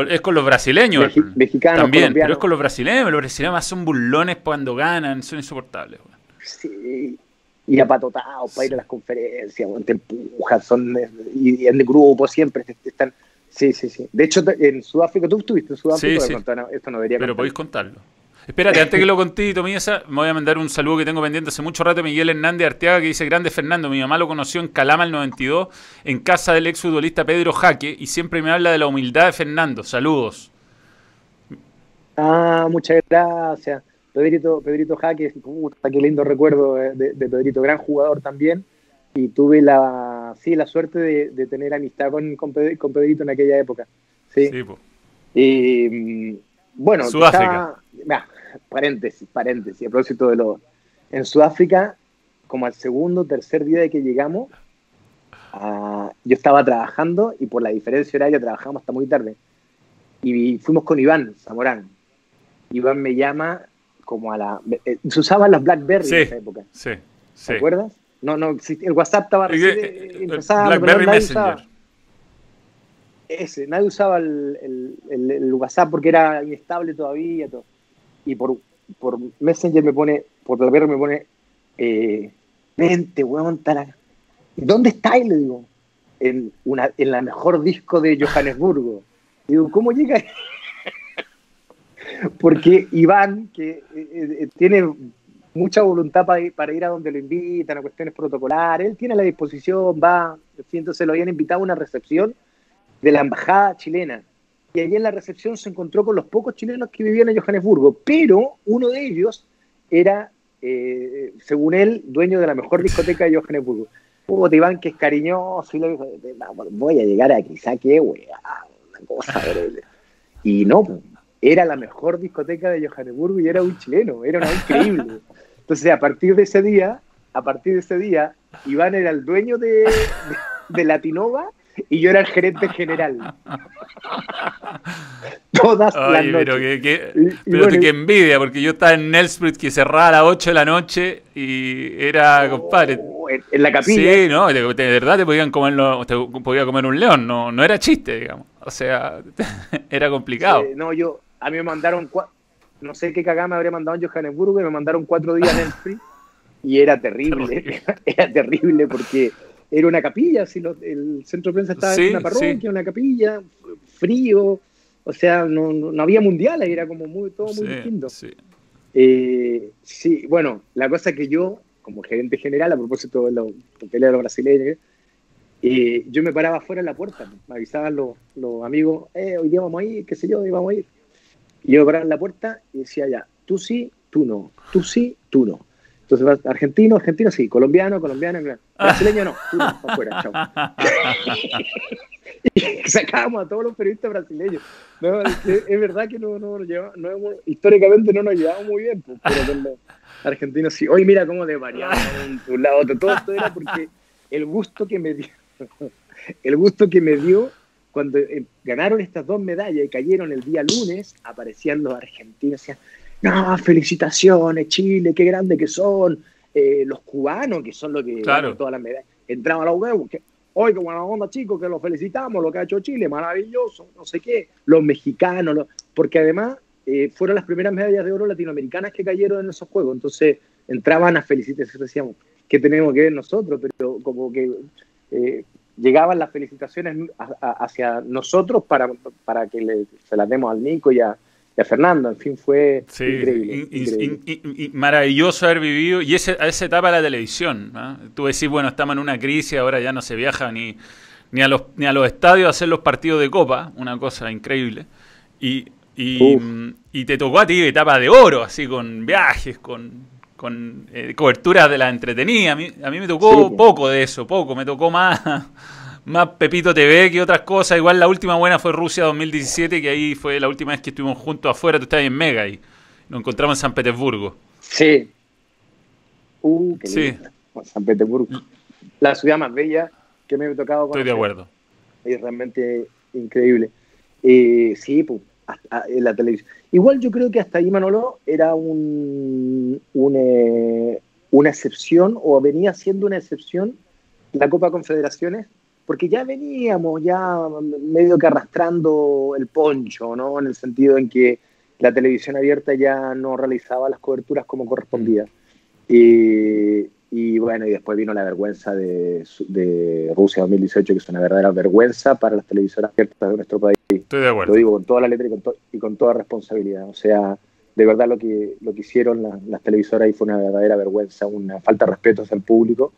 es con los brasileños. mexicanos, también, pero es con los brasileños. Los brasileños más son burlones cuando ganan, son insoportables. Sí, y apatotados para ir a las conferencias, te empujan, son y, en el grupo siempre están Sí, sí, sí. De hecho, en Sudáfrica, tú estuviste en Sudáfrica, sí, sí. esto no debería Pero podéis contarlo. Espérate, antes que lo conté, me voy a mandar un saludo que tengo pendiente hace mucho rato Miguel Hernández Arteaga, que dice, grande Fernando, mi mamá lo conoció en Calama el 92, en casa del ex futbolista Pedro Jaque, y siempre me habla de la humildad de Fernando. Saludos. Ah, muchas gracias. Pedrito, Pedrito Jaque, puta, qué lindo recuerdo de, Pedrito, gran jugador también. Y tuve la, sí, la suerte de, tener amistad con, con, Pedrito en aquella época. Sí. y mm, bueno, Sudáfrica. paréntesis, paréntesis, a propósito de lo. En Sudáfrica, como al segundo, tercer día de que llegamos, ah, yo estaba trabajando y por la diferencia horaria trabajamos hasta muy tarde. Y fuimos con Iván Zamorán. Iván me llama como a la... Eh, se usaban los BlackBerry en esa época. Sí, sí. ¿Te acuerdas? No, no, el WhatsApp estaba recién eh, empezando. BlackBerry Messenger. ese, nadie usaba el, el, WhatsApp porque era inestable todavía. Todo. Y por, por Messenger me pone, por BlackBerry me pone, eh, vente, weón, la... ¿dónde estáis? Le digo, en, una, en la mejor disco de Johannesburgo. Digo, ¿cómo llega? [laughs] Porque Iván, que eh, eh, tiene mucha voluntad para ir, a donde lo invitan, a cuestiones protocolares, él tiene la disposición, va, entonces lo habían invitado a una recepción de la embajada chilena. Y allí en la recepción se encontró con los pocos chilenos que vivían en Johannesburgo, pero uno de ellos era, eh, según él, dueño de la mejor discoteca de Johannesburgo. Hugo Iván, que es cariñoso, y le dijo, voy a llegar aquí, saque, weá, una cosa. y no, era la mejor discoteca de Johannesburgo y era un chileno, era una increíble. Entonces, a partir de ese día, a partir de ese día, Iván era el dueño de, de, Latinova y yo era el gerente general. Todas las noches. Pero, que, pero que envidia, porque yo estaba en Nelsprit que cerraba a las 8 de la noche y era, oh, compadre. En, la capilla. Sí, no, de, verdad te podían comer, te podía comer un león, no, no era chiste, digamos. O sea, [laughs] era complicado. no, yo, a mí me mandaron, no sé qué cagada me habría mandado en Johannesburgo y me mandaron cuatro días en el free y era terrible, [laughs] era terrible porque era una capilla, si el centro de prensa estaba en una parroquia, una capilla, frío, o sea, no, no, había mundial, era como muy, todo muy distinto. Eh, sí. bueno, la cosa que yo, como gerente general, a propósito de los de los brasileños, eh, yo me paraba fuera en la puerta, me avisaban los, los amigos, eh, hoy día vamos a ir, qué sé yo, hoy vamos a ir. Yo en la puerta y decía ya, tú sí, tú no, tú sí, tú no. Entonces, argentino, argentino sí, colombiano, colombiano, brasileño no, tú no, afuera, chao. [laughs] [laughs] y sacábamos a todos los periodistas brasileños. No, es, verdad que no, no, no hemos, históricamente no nos llevamos muy bien, pues, pero con los argentinos sí. Oye, mira cómo de variamos de un lado a otro. Todo esto era porque el gusto que me dio, [laughs] el gusto que me dio cuando eh, ganaron estas dos medallas y cayeron el día lunes, aparecían los argentinos, decían, no, felicitaciones, Chile, qué grande que son, eh, los cubanos, que son los que claro. todas las medallas, entraban a la web, que, oye, qué buena onda, chicos, que los felicitamos, lo que ha hecho Chile, maravilloso, no sé qué, los mexicanos, porque además eh, fueron las primeras medallas de oro latinoamericanas que cayeron en esos juegos, entonces entraban a felicitarse, decíamos, ¿qué tenemos que ver nosotros? Pero como que llegaban las felicitaciones hacia nosotros para, para que se las demos al Nico y a, Fernando. En fin, fue increíble. maravilloso haber vivido. Y ese, esa etapa de la televisión. Tú decís, bueno, estamos en una crisis, ahora ya no se viaja ni, ni, a, los, ni a los estadios a hacer los partidos de Copa, una cosa increíble. Y, y, y te tocó a ti etapa de oro, así con viajes, con con eh, cobertura de la entretenida. A mí, a mí me tocó poco de eso, poco. Me tocó más, [laughs] más Pepito TV que otras cosas. Igual la última buena fue Rusia 2017, que ahí fue la última vez que estuvimos juntos afuera. Tú estabas en Mega y nos encontramos en San Petersburgo. Sí. Uh, qué sí. San Petersburgo. La ciudad más bella que me he tocado. Estoy de acuerdo. Es realmente increíble. Eh, sí, pues en la televisión. Igual yo creo que hasta ahí Manolo era un, eh, una excepción o venía siendo una excepción la Copa Confederaciones porque ya veníamos ya medio que arrastrando el poncho, ¿no? En el sentido en que la televisión abierta ya no realizaba las coberturas como correspondía. Mm. Y, y bueno, y después vino la vergüenza de, de, Rusia 2018, que es una verdadera vergüenza para las televisoras abiertas de nuestro país. Estoy de acuerdo. Lo digo con toda la letra y con, toda responsabilidad. O sea, de verdad lo que, lo que hicieron las televisoras ahí fue una verdadera vergüenza, una falta de respeto hacia el público.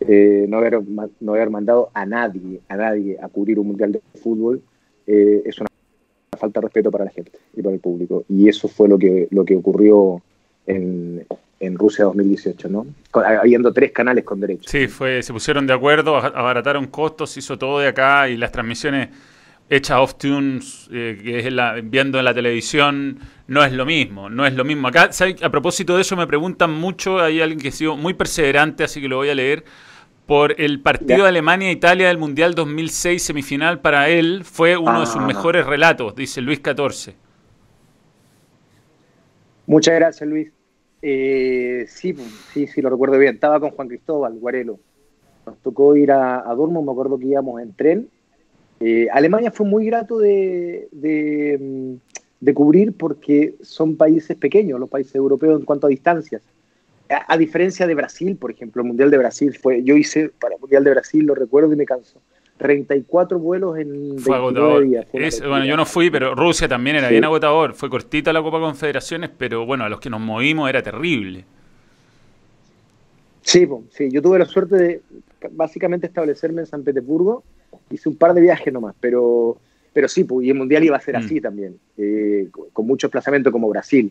Eh, no, haber, no haber mandado a nadie, a nadie a cubrir un mundial de fútbol eh, es una falta de respeto para la gente y para el público. Y eso fue lo que, lo que ocurrió en, en Rusia 2018, ¿no? habiendo tres canales con derechos. Sí, fue, se pusieron de acuerdo, abarataron costos, hizo todo de acá y las transmisiones hechas off tunes, eh, que es la, viendo en la televisión, no es lo mismo, no es lo mismo. Acá, a propósito de eso, me preguntan mucho, hay alguien que ha sido muy perseverante, así que lo voy a leer, por el partido de Alemania-Italia del Mundial 2006 semifinal, para él fue uno de sus ah. mejores relatos, dice Luis 14. Muchas gracias, Luis. Eh, sí, sí, sí, lo recuerdo bien. Estaba con Juan Cristóbal, Guarelo. Nos tocó ir a, a me acuerdo que íbamos en tren. Eh, Alemania fue muy grato de, de, cubrir porque son países pequeños, los países europeos en cuanto a distancias. A, diferencia de Brasil, por ejemplo, el Mundial de Brasil fue, yo hice para el Mundial de Brasil, lo recuerdo y me canso. 34 vuelos en fue agotador. días. bueno, yo no fui, pero Rusia también era bien agotador. Fue cortita la Copa Confederaciones, pero bueno, a los que nos movimos era terrible. Sí, sí, yo tuve la suerte de básicamente establecerme en San Petersburgo. Hice un par de viajes nomás, pero, pero sí, y el Mundial iba a ser mm. así también, eh, con mucho desplazamiento como Brasil.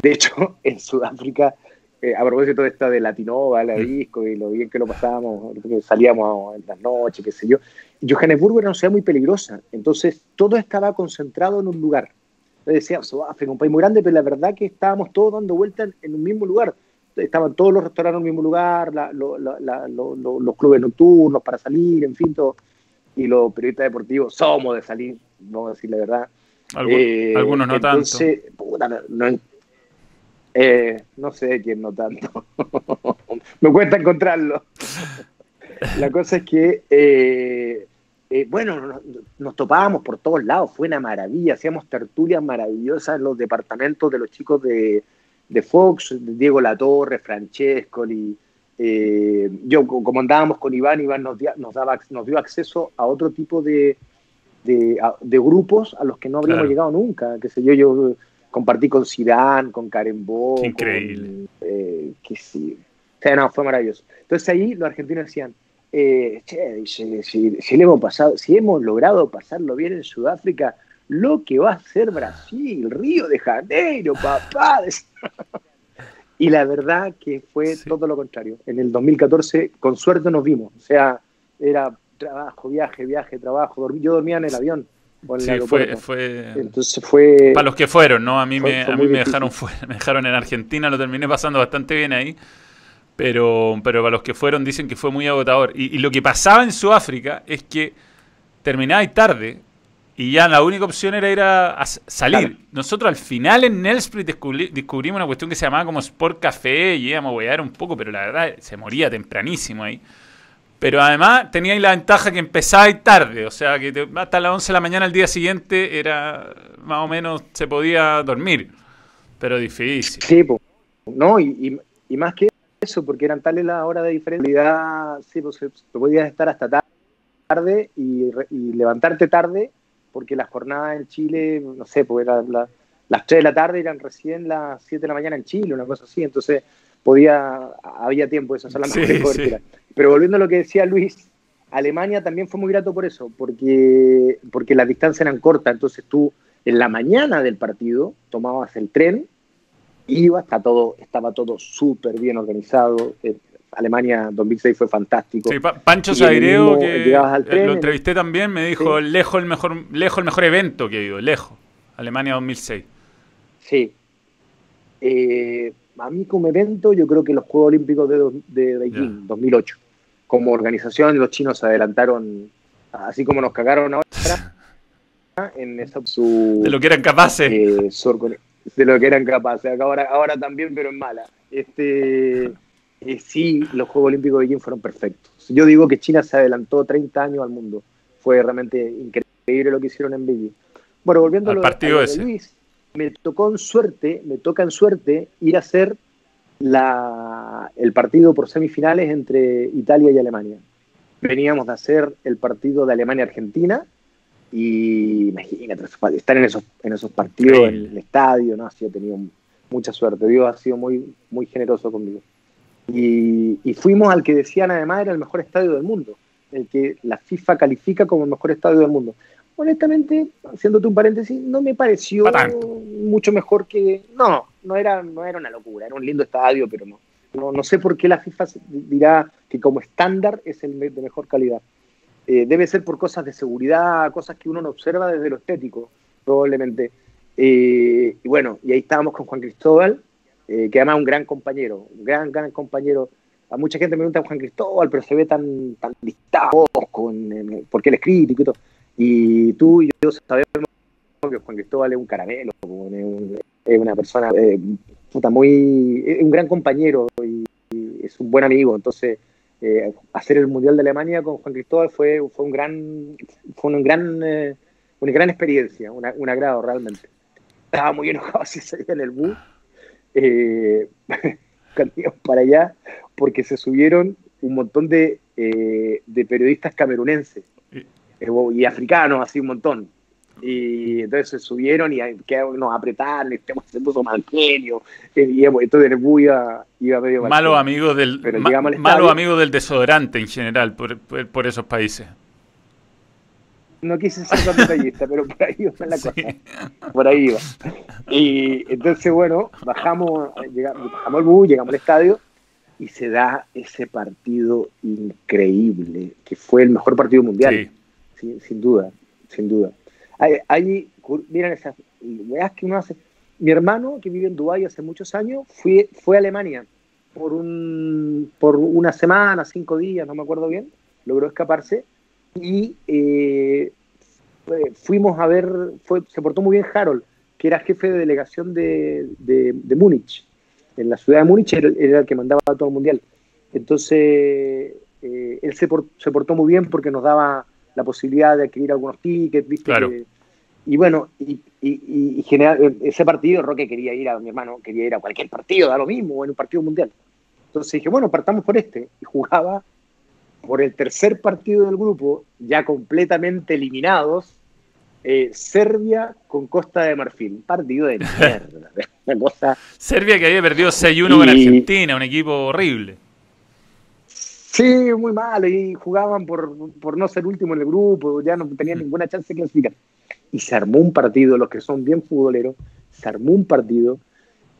De hecho, [laughs] en Sudáfrica eh, a propósito de esta de Latinova, la mm. disco y lo bien que lo pasábamos, que salíamos en las noches, qué sé yo. Johannesburgo era una ciudad muy peligrosa, entonces todo estaba concentrado en un lugar. Yo decía, Sudáfrica, un país muy grande, pero la verdad que estábamos todos dando vueltas en, un mismo lugar. Estaban todos los restaurantes en un mismo lugar, los clubes nocturnos para salir, en fin, todo. Y los periodistas deportivos somos de salir, vamos a decir la verdad. Eh, algunos no entonces, tanto. no, eh, no sé quién no tanto. [laughs] Me cuesta encontrarlo. La cosa es que, eh, eh, bueno, nos, topábamos por todos lados, fue una maravilla, hacíamos tertulias maravillosas en los departamentos de los chicos de, Fox, Diego Latorre, Francesco, y yo como andábamos con Iván, Iván nos, nos, daba, nos dio acceso a otro tipo de, de, grupos a los que no habríamos llegado nunca, qué sé yo, yo compartí con Zidane, con Karen Bo. Increíble. Eh, que sí. O sea, no, fue maravilloso. Entonces ahí los argentinos decían, eh, che, si, si, le hemos pasado, si hemos logrado pasarlo bien en Sudáfrica, lo que va a ser Brasil, Río de Janeiro, papá. [laughs] y la verdad que fue todo lo contrario. En el 2014, con suerte nos vimos. O sea, era trabajo, viaje, viaje, trabajo. Yo dormía en el avión sí, fue, fue, Entonces fue. Para los que fueron, ¿no? A mí, me, a mí me, dejaron me dejaron en Argentina, lo terminé pasando bastante bien ahí. Pero, pero para los que fueron dicen que fue muy agotador. Y, lo que pasaba en Sudáfrica es que terminaba tarde y ya la única opción era ir a, salir. Nosotros al final en Nelsprit descubrimos una cuestión que se llamaba como Sport Café y íbamos a huear un poco, pero la verdad se moría tempranísimo ahí. Pero además teníais la ventaja que empezáis tarde, o sea que hasta las 11 de la mañana al día siguiente era más o menos se podía dormir, pero difícil. Sí, pues, no, y, más que eso, porque eran tales las horas de diferencia, sí, pues podías estar hasta tarde y, levantarte tarde, porque las jornadas en Chile, no sé, pues era las 3 de la tarde eran recién las 7 de la mañana en Chile, una cosa así, entonces podía, había tiempo, eso solamente sí, Pero volviendo a lo que decía Luis, Alemania también fue muy grato por eso, porque, porque las distancias eran cortas, entonces tú en la mañana del partido tomabas el tren, iba, está todo, estaba todo súper bien organizado, eh, Alemania 2006 fue fantástico. Sí, Pancho Saireo, que lo entrevisté también, me dijo, lejos, el mejor, lejos el mejor evento que he ido, lejos, Alemania 2006. Sí. Eh, a mí como evento, yo creo que los Juegos Olímpicos de, de Beijing, 2008. Como organización, los chinos se adelantaron, así como nos cagaron ahora, en esa, su, de lo que eran capaces. Eh, de lo que eran capaces. Ahora, ahora también, pero en mala. Este, eh, sí, los Juegos Olímpicos de Beijing fueron perfectos. Yo digo que China se adelantó 30 años al mundo. Fue realmente increíble lo que hicieron en Beijing. Bueno, volviendo al partido ese. Luis, me tocó en suerte, me toca en suerte ir a hacer la, el partido por semifinales entre Italia y Alemania. Veníamos de hacer el partido de Alemania-Argentina y imagínate, estar en esos, en esos partidos en el estadio, ¿no? Así he tenido mucha suerte. Dios ha sido muy, muy generoso conmigo. Y, y, fuimos al que decían además era el mejor estadio del mundo, el que la FIFA califica como el mejor estadio del mundo honestamente, haciéndote un paréntesis, no me pareció mucho mejor que. No, no, era, no era una locura, era un lindo estadio, pero no. No, no sé por qué la FIFA dirá que como estándar es el de mejor calidad. Eh, debe ser por cosas de seguridad, cosas que uno no observa desde lo estético, probablemente. Eh, y bueno, y ahí estábamos con Juan Cristóbal, eh, que además es un gran compañero, un gran, gran compañero. A mucha gente me pregunta Juan Cristóbal, pero se ve tan, tan distado con, porque él es crítico y todo. Y tú y yo sabemos que Juan Cristóbal es un caramelo, es, una persona puta, muy, es un gran compañero y, es un buen amigo. Entonces, eh, hacer el Mundial de Alemania con Juan Cristóbal fue, fue un gran, fue un gran, eh, una gran experiencia, un agrado realmente. Estaba muy enojado [laughs] así en el bus, eh, [laughs] para allá, porque se subieron un montón de, eh, de periodistas camerunenses y africanos, así un montón. Y entonces se subieron y nos apretaron, y se puso mal genio. Y entonces el bus iba, medio mal. Malos amigos del, malo amigo del desodorante en general por, por, esos países. No quise ser tan detallista, pero por ahí iba la [laughs] cosa. Por ahí iba. Y entonces, bueno, bajamos, llegamos, bajamos el bus, llegamos al estadio y se da ese partido increíble, que fue el mejor partido mundial. sin duda, sin duda. Hay, miren esas que. Mi hermano, que vive en Dubái hace muchos años, fue, fue a Alemania por, un, por una semana, cinco días, no me acuerdo bien, logró escaparse y eh, fuimos a ver, se portó muy bien Harold, que era jefe de delegación de, de, Múnich. En la ciudad de Múnich era, el que mandaba todo el mundial. Entonces, eh, él se, se portó muy bien porque nos daba la posibilidad de adquirir algunos tickets, ¿viste? y bueno, y, y, general, ese partido Roque quería ir a mi hermano, quería ir a cualquier partido, da lo mismo, en un partido mundial. Entonces dije, bueno, partamos por este. Y jugaba por el tercer partido del grupo, ya completamente eliminados, eh, Serbia con Costa de Marfil. Partido de [laughs] mierda. [laughs] cosa... Serbia que había perdido 6-1 con Argentina, un equipo horrible. Sí, muy malo, y jugaban por, por, no ser último en el grupo, ya no tenían ninguna chance de clasificar. Y se armó un partido, los que son bien futboleros, se armó un partido.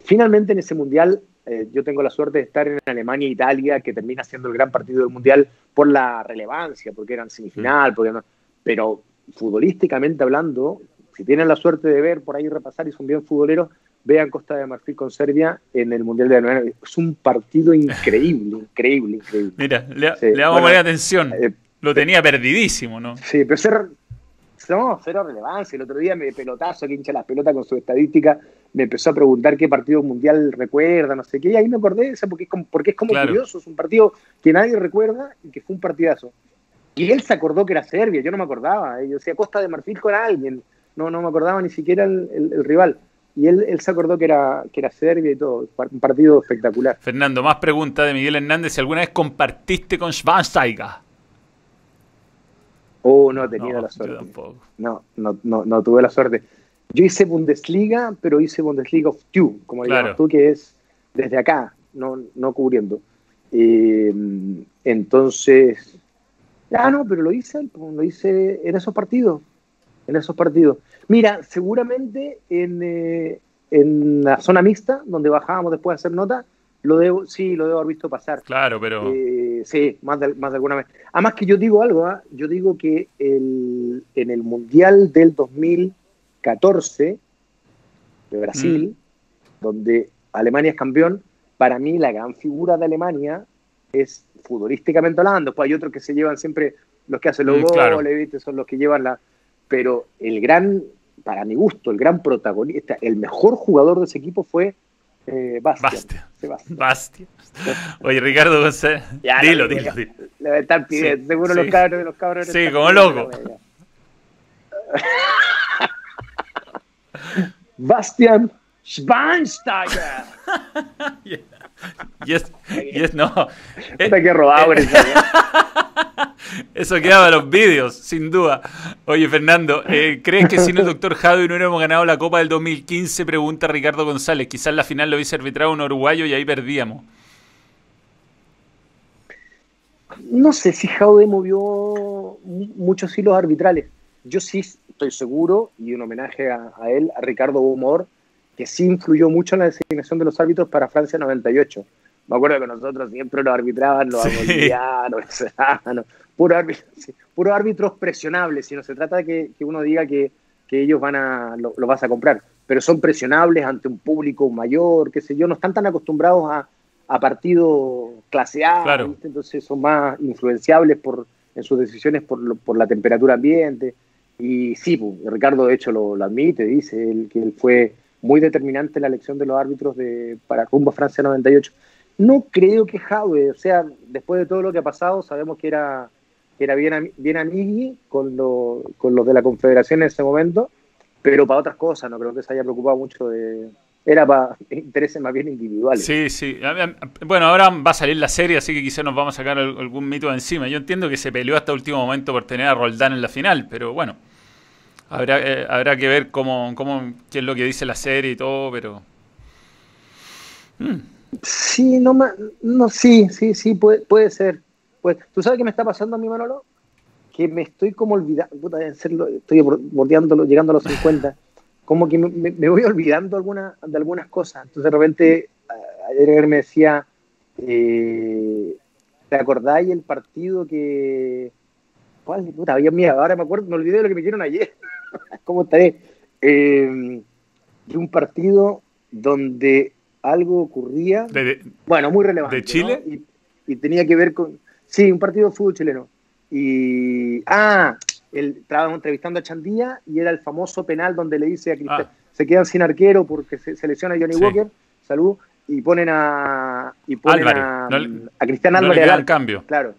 Finalmente en ese mundial, eh, yo tengo la suerte de estar en Alemania e Italia, que termina siendo el gran partido del mundial por la relevancia, porque eran semifinal, porque pero futbolísticamente hablando, si tienen la suerte de ver por ahí repasar y son bien futboleros, vean Costa de Marfil con Serbia en el Mundial de la Es un partido increíble, [laughs] increíble, increíble. Mira, le, le vamos a poner atención. Eh, Lo tenía perdidísimo, ¿no? Sí, pero ser, no, cero relevancia. El otro día me pelotazo que hincha las pelotas con su estadística, me empezó a preguntar qué partido mundial recuerda, no sé qué, y ahí me acordé de eso porque es como, porque es como curioso, es un partido que nadie recuerda y que fue un partidazo. Y él se acordó que era Serbia, yo no me acordaba, yo decía Costa de Marfil con alguien, no, no me acordaba ni siquiera el rival y él, él, se acordó que era, que era Serbia y todo. Un partido espectacular. Fernando, más pregunta de Miguel Hernández. Si alguna vez compartiste con Schwansteiger. Oh, no he tenido la suerte. No, no, no, no, tuve la suerte. Yo hice Bundesliga, pero hice Bundesliga of Two, como claro. tú, que es desde acá, no, no cubriendo. Eh, entonces, ah, no, pero lo hice, lo hice en esos partidos en esos partidos. Mira, seguramente en, eh, en la zona mixta, donde bajábamos después de hacer nota, lo debo, sí, lo debo haber visto pasar. Claro, pero... Eh, sí, más de, más de alguna vez. Además que yo digo algo, ¿ah? yo digo que el, en el Mundial del 2014 de Brasil, mm. donde Alemania es campeón, para mí la gran figura de Alemania es futbolísticamente hablando. Después hay otros que se llevan siempre, los que hacen los mm, goles, son los que llevan la, pero el gran, para mi gusto, el gran protagonista, el mejor jugador de ese equipo fue eh, Bastia. Bastia. Oye, Ricardo González, dilo, dilo, dilo. Le estar pidiendo, seguro los cabros de los cabros. Sí, como loco. [laughs] Bastian Schweinsteiger. [laughs] yes, yes, no. Está que robado, [laughs] Eso quedaba en los vídeos, sin duda. Oye, Fernando, eh, ¿crees que sin el doctor Javi no hubiéramos ganado la Copa del 2015? Pregunta Ricardo González. Quizás la final lo hubiese arbitrado un uruguayo y ahí perdíamos. No sé si Jaude movió muchos hilos arbitrales. Yo sí estoy seguro, y un homenaje a, él, a Ricardo Humor, que sí influyó mucho en la designación de los árbitros para Francia 98. Me acuerdo que nosotros siempre lo arbitraban los sí. [laughs] árbitro, puros árbitros presionables, si no se trata de que, que uno diga que, que, ellos van a, lo, lo, vas a comprar, pero son presionables ante un público mayor, qué sé yo, no están tan acostumbrados a, a partidos clase A, claro. entonces son más influenciables por, en sus decisiones por, lo, por la temperatura ambiente. Y sí, pues, Ricardo de hecho lo, lo, admite, dice él, que él fue muy determinante en la elección de los árbitros de, para rumbo a Francia 98. No creo que Jaue, o sea, después de todo lo que ha pasado, sabemos que era, que era bien, bien amigui con, lo, con los de la Confederación en ese momento, pero para otras cosas, no creo que se haya preocupado mucho de, era para intereses más bien individuales. Sí, sí. Bueno, ahora va a salir la serie, así que quizás nos vamos a sacar algún mito de encima. Yo entiendo que se peleó hasta último momento por tener a Roldán en la final, pero bueno, habrá, eh, habrá que ver cómo, cómo, qué es lo que dice la serie y todo, pero... Hmm. Sí, no, no, sí, sí, sí, puede, puede ser. Pues, ¿Tú sabes qué me está pasando a mí, Manolo? Que me estoy como olvidando, puta, estoy bordeándolo, llegando a los 50 como que me, me voy olvidando alguna, de algunas cosas. Entonces de repente ayer me decía, eh, ¿te acordáis el partido que... ¿Cuál? Puta, mía, ahora me acuerdo, me olvidé de lo que me dijeron ayer. [laughs] ¿Cómo estaré? Eh, de un partido donde algo ocurría, de, de, bueno, muy relevante. ¿De Chile? ¿no? Y, y, tenía que ver con... Sí, un partido de fútbol chileno. Y... Ah, él estaba entrevistando a Chandía y era el famoso penal donde le dice a Cristian, ah. se quedan sin arquero porque se, se lesiona a Johnny sí. Walker, salud, y ponen a y ponen a, no, a Cristian no Álvarez al cambio. Claro.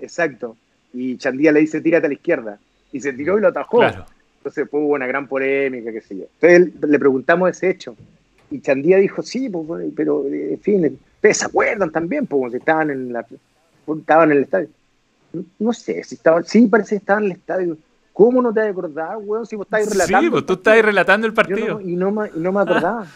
Exacto. Y Chandía le dice, tírate a la izquierda. Y se tiró y lo atajó. Claro. Entonces fue una gran polémica, qué sé yo. Entonces le preguntamos ese hecho. Y Chandía dijo, sí, pues, pero en fin, ustedes se acuerdan también, pues estaban en la estaban en el estadio no sé, si estaban, sí, parece que estaban en el estadio. ¿Cómo no te vas a acordar, weón? Si vos estabas relatando. Sí, pues tú estás relatando el partido. No, y, no me, y no me acordaba.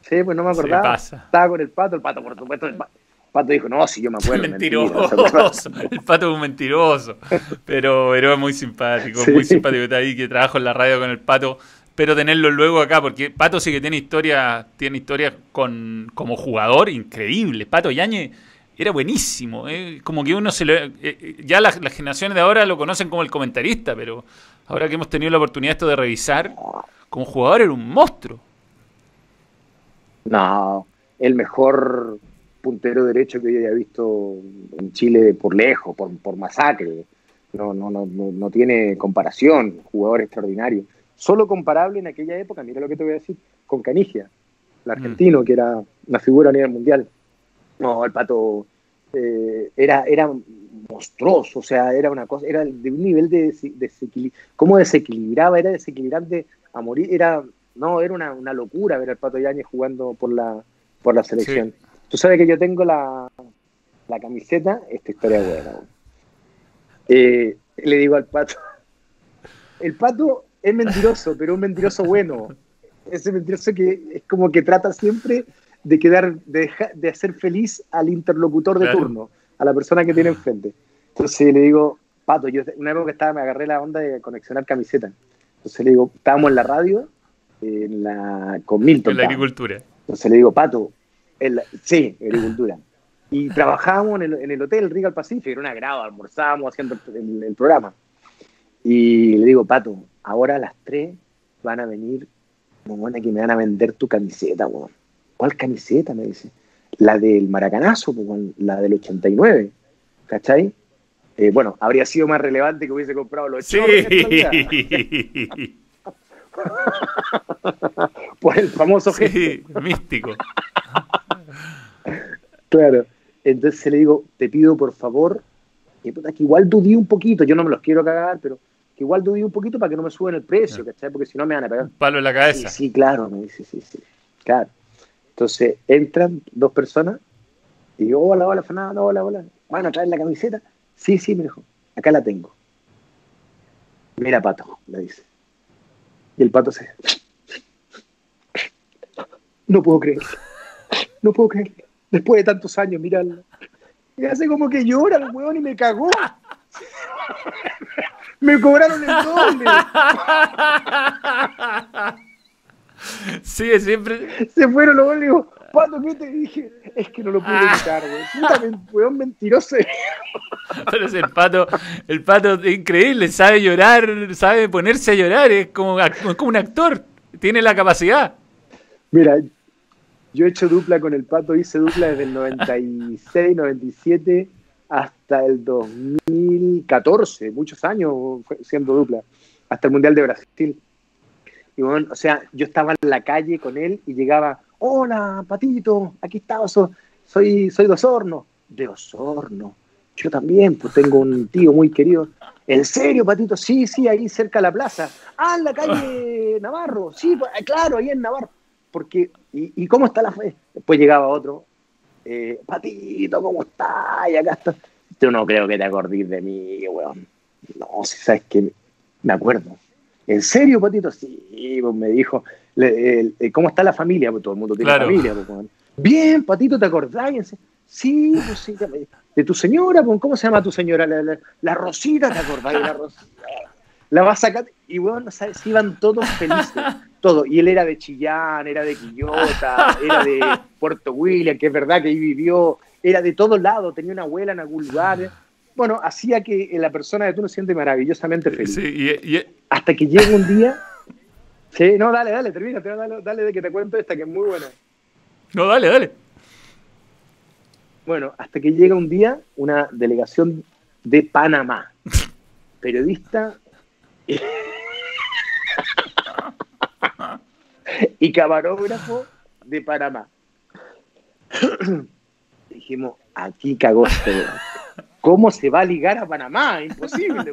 sí, pues no me acordaba. pasa. Estaba con el pato, el pato, por supuesto. El pato, el pato dijo, no, si yo me acuerdo. Mentiroso. [laughs] [laughs] el pato es un mentiroso. Pero, pero es muy simpático, sí. muy simpático. Está ahí que trabajo en la radio con el pato. Pero tenerlo luego acá, porque Pato sí que tiene historia, tiene historia con, como jugador increíble. Pato Yañez era buenísimo. ¿eh? Como que uno se lo. Eh, eh, ya las, las, generaciones de ahora lo conocen como el comentarista, pero ahora que hemos tenido la oportunidad esto de revisar, como jugador era un monstruo. No, el mejor puntero derecho que yo haya visto en Chile por lejos, por, por masacre. No, no, no, no, no tiene comparación, jugador extraordinario. Solo comparable en aquella época, mira lo que te voy a decir, con Canigia, el argentino, mm. que era una figura a nivel mundial. No, el pato eh, era, era monstruoso, o sea, era una cosa, era de un nivel de desequilibrio, cómo desequilibraba, era desequilibrante a morir, era, no, era una, una locura ver al Pato Yáñez jugando por la, por la selección. Sí. Tú sabes que yo tengo la, la camiseta, esta historia buena. Eh, le digo al Pato, [laughs] el Pato es mentiroso, pero un mentiroso bueno. Ese mentiroso que es como que trata siempre de quedar, de, de hacer feliz al interlocutor de claro. turno, a la persona que tiene enfrente. Entonces le digo, Pato, yo una época estaba, me agarré la onda de conexionar camiseta. Entonces le digo, estábamos en la radio, en la, con Milton. En la agricultura. Entonces le digo, Pato, sí, agricultura. Y trabajábamos en el, en el hotel Regal Pacific, era una grada, almorzábamos haciendo el, el, programa. Y le digo, Pato, ahora a las 3 van a venir, bueno, que me van a vender tu camiseta, weón. ¿Cuál camiseta? Me dice. La del Maracanazo, pues, la del 89. ¿Cachai? Eh, bueno, habría sido más relevante que hubiese comprado los Sí. [laughs] Por el famoso sí, místico. claro. Entonces le digo, te pido por favor, que, puta, que igual dudí un poquito, yo no me los quiero cagar, pero que igual dudí un poquito para que no me suban el precio, ¿cachai? Porque si no me van a pegar. Un palo en la cabeza. Sí, sí, claro, me dice, sí, sí. Claro. Entonces entran dos personas y digo, hola, hola, Fernando, hola, hola. Bueno, ¿traes la camiseta? Sí, sí, me dijo, acá la tengo. Mira, pato, le dice. Y el pato se. No puedo creer. No puedo creer. Después de tantos años, míralo. Y hace como que llora el weón y me cagó. Me cobraron el doble. [laughs] Sí, siempre. Se fueron los goles y digo, Pato, ¿qué te dije? Es que no lo pude Ah. evitar, güey. Puta, weón mentiroso. [laughs] Pero es el pato, el pato es increíble, sabe llorar, sabe ponerse a llorar, es como, es como un actor, tiene la capacidad. Mira, yo he hecho dupla con el Pato, hice dupla desde el 96, 97 hasta el 2014, muchos años siendo dupla, hasta el Mundial de Brasil. O sea, yo estaba en la calle con él y llegaba, hola, Patito, aquí estaba, so- soy, soy de Osorno. De Osorno. Yo también, pues tengo un tío muy querido. ¿En serio, Patito? Sí, sí, ahí cerca de la plaza. Ah, en la calle Navarro. Sí, pues, claro, ahí en Navarro. Porque, ¿y, y cómo está la fe? Después llegaba otro. Eh, Patito, ¿cómo estás? Y acá está. Yo no creo que te acordís de mí, weón. No, si sabes que me acuerdo. ¿En serio, Patito? Sí, pues me dijo. le- el- ¿Cómo está la familia? Pues todo el mundo tiene Claro. familia. Pues. Bien, Patito, ¿te acordás? Sí, pues sí. De tu señora, pues, ¿cómo se llama tu señora? La, la- la Rosita, ¿te acordás de la Rosita? La vas a sacar. Y bueno, no sabes, iban todos [laughs] felices. Todo. Y él era de Chillán, era de Quillota, era de [laughs] Puerto William, que es verdad que ahí vivió, era de todos lados, tenía una abuela en algún lugar. Bueno, hacía que la persona de tú se siente maravillosamente feliz. Sí, y, y- Hasta que llega un día. Sí, no, dale, dale, termina, dale, dale de que te cuento esta que es muy buena. no, dale, dale. Bueno, hasta que llega un día una delegación de Panamá, [laughs] periodista [laughs] y camarógrafo de Panamá. [clears throat] Dijimos, aquí cagó este. ¿Cómo se va a ligar a Panamá? Imposible.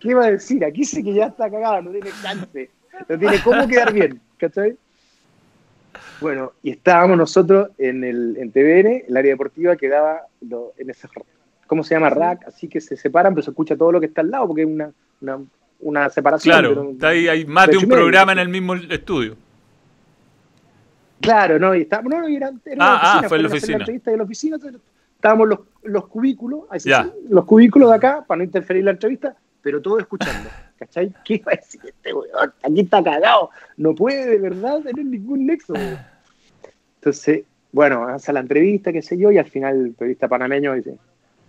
¿Qué va a decir? Aquí sí que ya está cagado, no tiene chance, no tiene cómo quedar bien, ¿cachai? Bueno, y estábamos nosotros en el en TVN, el área deportiva quedaba lo- en ese, ¿cómo se llama? Rack, así que se separan, pero se escucha todo lo que está al lado, porque es una, una, una separación. Claro, está ahí, hay más de un programa en el mismo estudio. Claro, no, y estábamos, no, era, era Ah, ah, oficina, fue en la oficina. entrevista y en la oficina estábamos los, los cubículos, ahí sí, Ya. sí, los cubículos de acá, para no interferir en la entrevista, pero todo escuchando, [laughs] ¿cachai? ¿Qué iba a decir este weón? Aquí está cagado, no puede de verdad tener ningún nexo. weón. Entonces, bueno, hace la entrevista, qué sé yo, y al final el periodista panameño dice,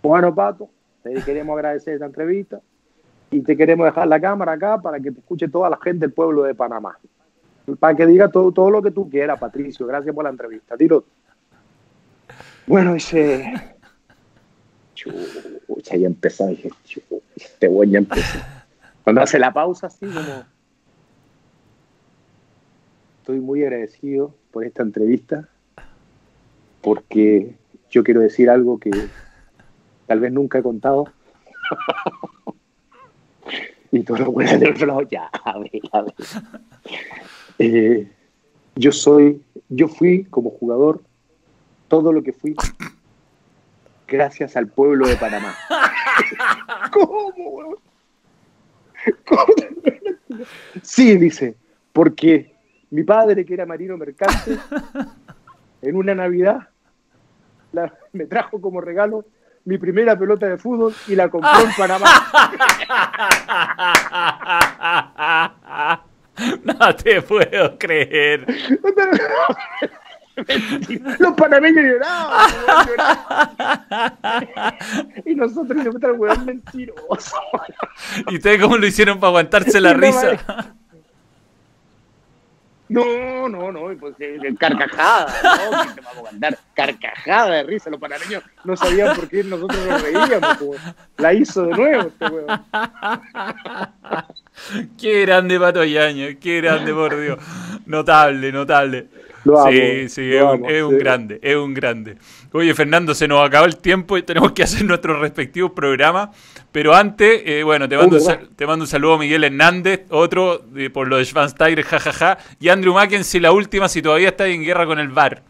bueno, Pato, te queremos agradecer esta entrevista y te queremos dejar la cámara acá para que te escuche toda la gente del pueblo de Panamá. Para que diga todo, todo lo que tú quieras, Patricio. Gracias por la entrevista. Tiro. Bueno, dice. [laughs] Chucha, ya empezó. Dije, chucha, este güey ya empezó. Cuando hace la pausa, así como. Estoy muy agradecido por esta entrevista. Porque yo quiero decir algo que tal vez nunca he contado. [laughs] y todos los güeyes del otro lado, ya, a ver, a ver. Eh, yo soy, yo fui como jugador todo lo que fui gracias al pueblo de Panamá. [laughs] ¿Cómo, weón? ¿Cómo? Sí, dice, porque mi padre, que era marino mercante, en una Navidad la- me trajo como regalo mi primera pelota de fútbol y la compró en Panamá. [laughs] No te puedo creer. [laughs] Los panameños lloraban. [laughs] Y nosotros le el weón mentiroso. ¿Y ustedes cómo lo hicieron para aguantarse la risa? No, no, no, pues eh, carcajada, ¿no? [laughs] ¿Qué te vamos a mandar? Carcajada de risa. Los panameños no sabían por qué nosotros nos reíamos. pues. La hizo de nuevo este weón. [laughs] Qué grande Pato Yaño, qué grande, por Dios. Notable, notable. Lo amo, sí, sí, lo es, un, es un grande, es un grande. Oye, Fernando, se nos acabó el tiempo y tenemos que hacer nuestros respectivos programas. Pero antes, eh, bueno, te mando, Oh, un, ¿verdad? sal- te mando un saludo a Miguel Hernández, otro de- por lo de Schwansteiger, jajaja. Y Andrew Mackenzie, la última, si todavía está en guerra con el VAR.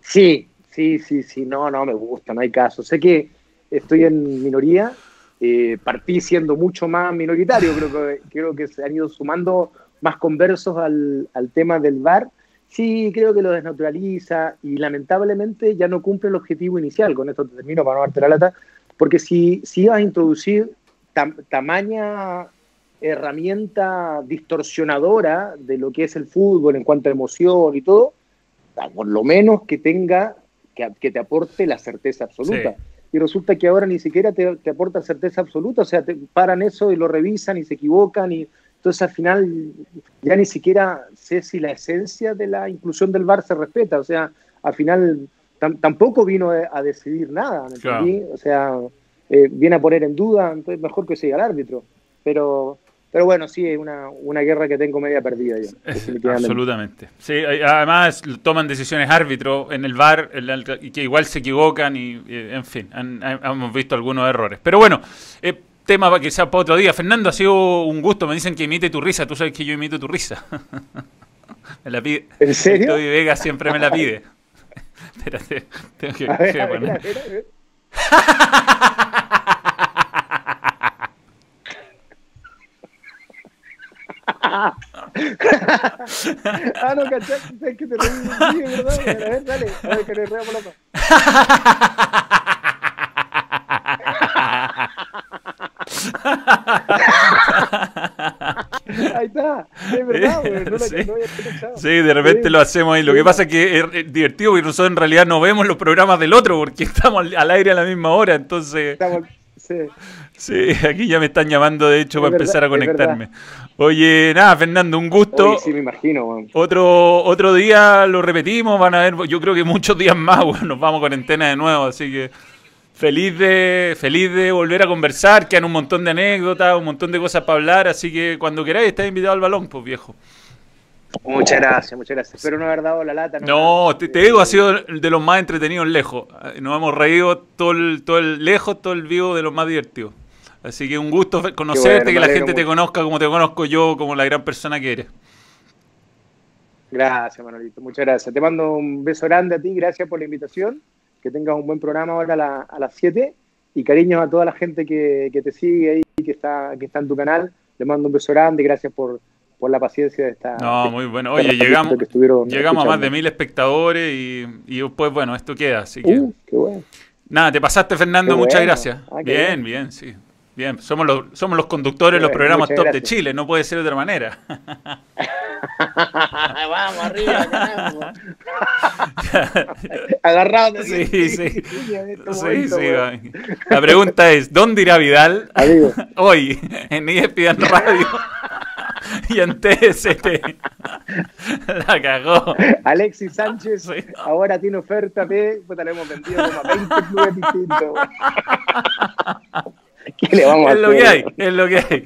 Sí, sí, sí, sí, no, no me gusta, no hay caso. Sé que estoy en minoría, eh, partí siendo mucho más minoritario, creo que, creo que se han ido sumando más conversos al, al tema del VAR. Sí, creo que lo desnaturaliza y lamentablemente ya no cumple el objetivo inicial. Con esto te termino para no darte la lata, porque si, si ibas a introducir tam- tamaña herramienta distorsionadora de lo que es el fútbol en cuanto a emoción y todo, por lo menos que tenga, que, te aporte la certeza absoluta. Y resulta que ahora ni siquiera te, aporta certeza absoluta, o sea, te paran eso y lo revisan y se equivocan y entonces al final ya ni siquiera sé si la esencia de la inclusión del VAR se respeta, o sea, al final tampoco vino a, decidir nada, o sea, eh, viene a poner en duda, entonces mejor que siga el árbitro, pero pero bueno, sí, es una, una guerra que tengo media perdida yo. Absolutamente. Sí, además toman decisiones árbitros en el VAR y que igual se equivocan y, en fin, hemos visto algunos errores. Pero bueno, eh, tema para quizás para otro día. Fernando, ha sido un gusto. Me dicen que imite tu risa. Tú sabes que yo imito tu risa. [laughs] me la pide. ¿En serio? Vega siempre me la pide. [laughs] Espérate, tengo que, a ver, a ver, a ver. [laughs] ah, no, ¿cachaste? Es que te reí ¿verdad? A ver, dale. A ver, que le por la [laughs] Ahí está, es verdad, güey. No, sí. no sí, de repente lo hacemos ahí. Lo que pasa es que es divertido porque nosotros en realidad no vemos los programas del otro porque [laughs] estamos al aire a la misma hora, entonces. Estamos, sí. Sí, [laughs] aquí ya me están llamando, de hecho, para empezar a conectarme. Oye, nada, Fernando, un gusto. sí, me imagino. Otro, otro día lo repetimos, van a ver, yo creo que muchos días más, bueno, nos vamos a cuarentena de nuevo, así que feliz de, feliz de volver a conversar, quedan un montón de anécdotas, un montón de cosas para hablar, así que cuando queráis estás invitado al balón, pues viejo. Muchas gracias, muchas gracias. Espero no haber dado la lata. No, te, digo, ha sido de los más entretenidos lejos. Nos hemos reído todo el, todo el lejos, todo el vivo de los más divertidos. Así que un gusto conocerte, que la gente te conozca como te conozco yo, como la gran persona que eres. Gracias, Manolito. Muchas gracias. Te mando un beso grande a ti. Gracias por la invitación. Que tengas un buen programa ahora a, las 7. Y cariños a toda la gente que, te sigue ahí, que está, que está en tu canal. Te mando un beso grande. Gracias por, la paciencia de esta. No, muy bueno. Oye, llegamos, llegamos a más de mil espectadores y, y pues bueno, esto queda. Así que. Uh, qué bueno. Nada, te pasaste, Fernando. muchas gracias. Ah, bien, bien, sí. Bien, somos los, somos los conductores de los programas top de Chile, no puede ser de otra manera. [laughs] Vamos, arriba, [laughs] Agarrado. Sí, sí. sí, sí La pregunta es, ¿dónde irá Vidal [laughs] hoy en ESPN Radio y en TST? La cagó. Alexis Sánchez ahora tiene oferta de, pues la hemos vendido como a 20 clubes distintos. [laughs] es lo que hay, es lo que hay.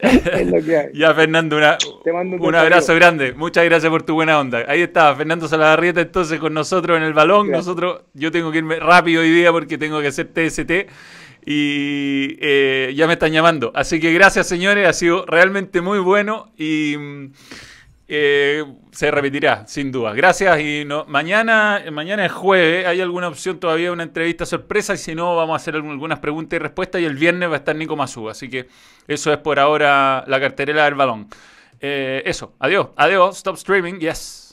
[laughs] es lo que hay. [laughs] Ya, Fernando, un, abrazo grande. Muchas gracias por tu buena onda. Ahí está, Fernando Saladarrieta, entonces con nosotros en el balón. Nosotros, yo tengo que irme rápido hoy día porque tengo que hacer TST y eh, ya me están llamando. Así que gracias, señores. Ha sido realmente muy bueno y. Eh, se repetirá, sin duda. Gracias y mañana, mañana es jueves, hay alguna opción todavía una entrevista sorpresa y si no vamos a hacer algunas preguntas y respuestas y el viernes va a estar Nico Mazú, así que eso es por ahora la carterera del balón. Eh, eso, adiós, adiós, stop streaming, yes.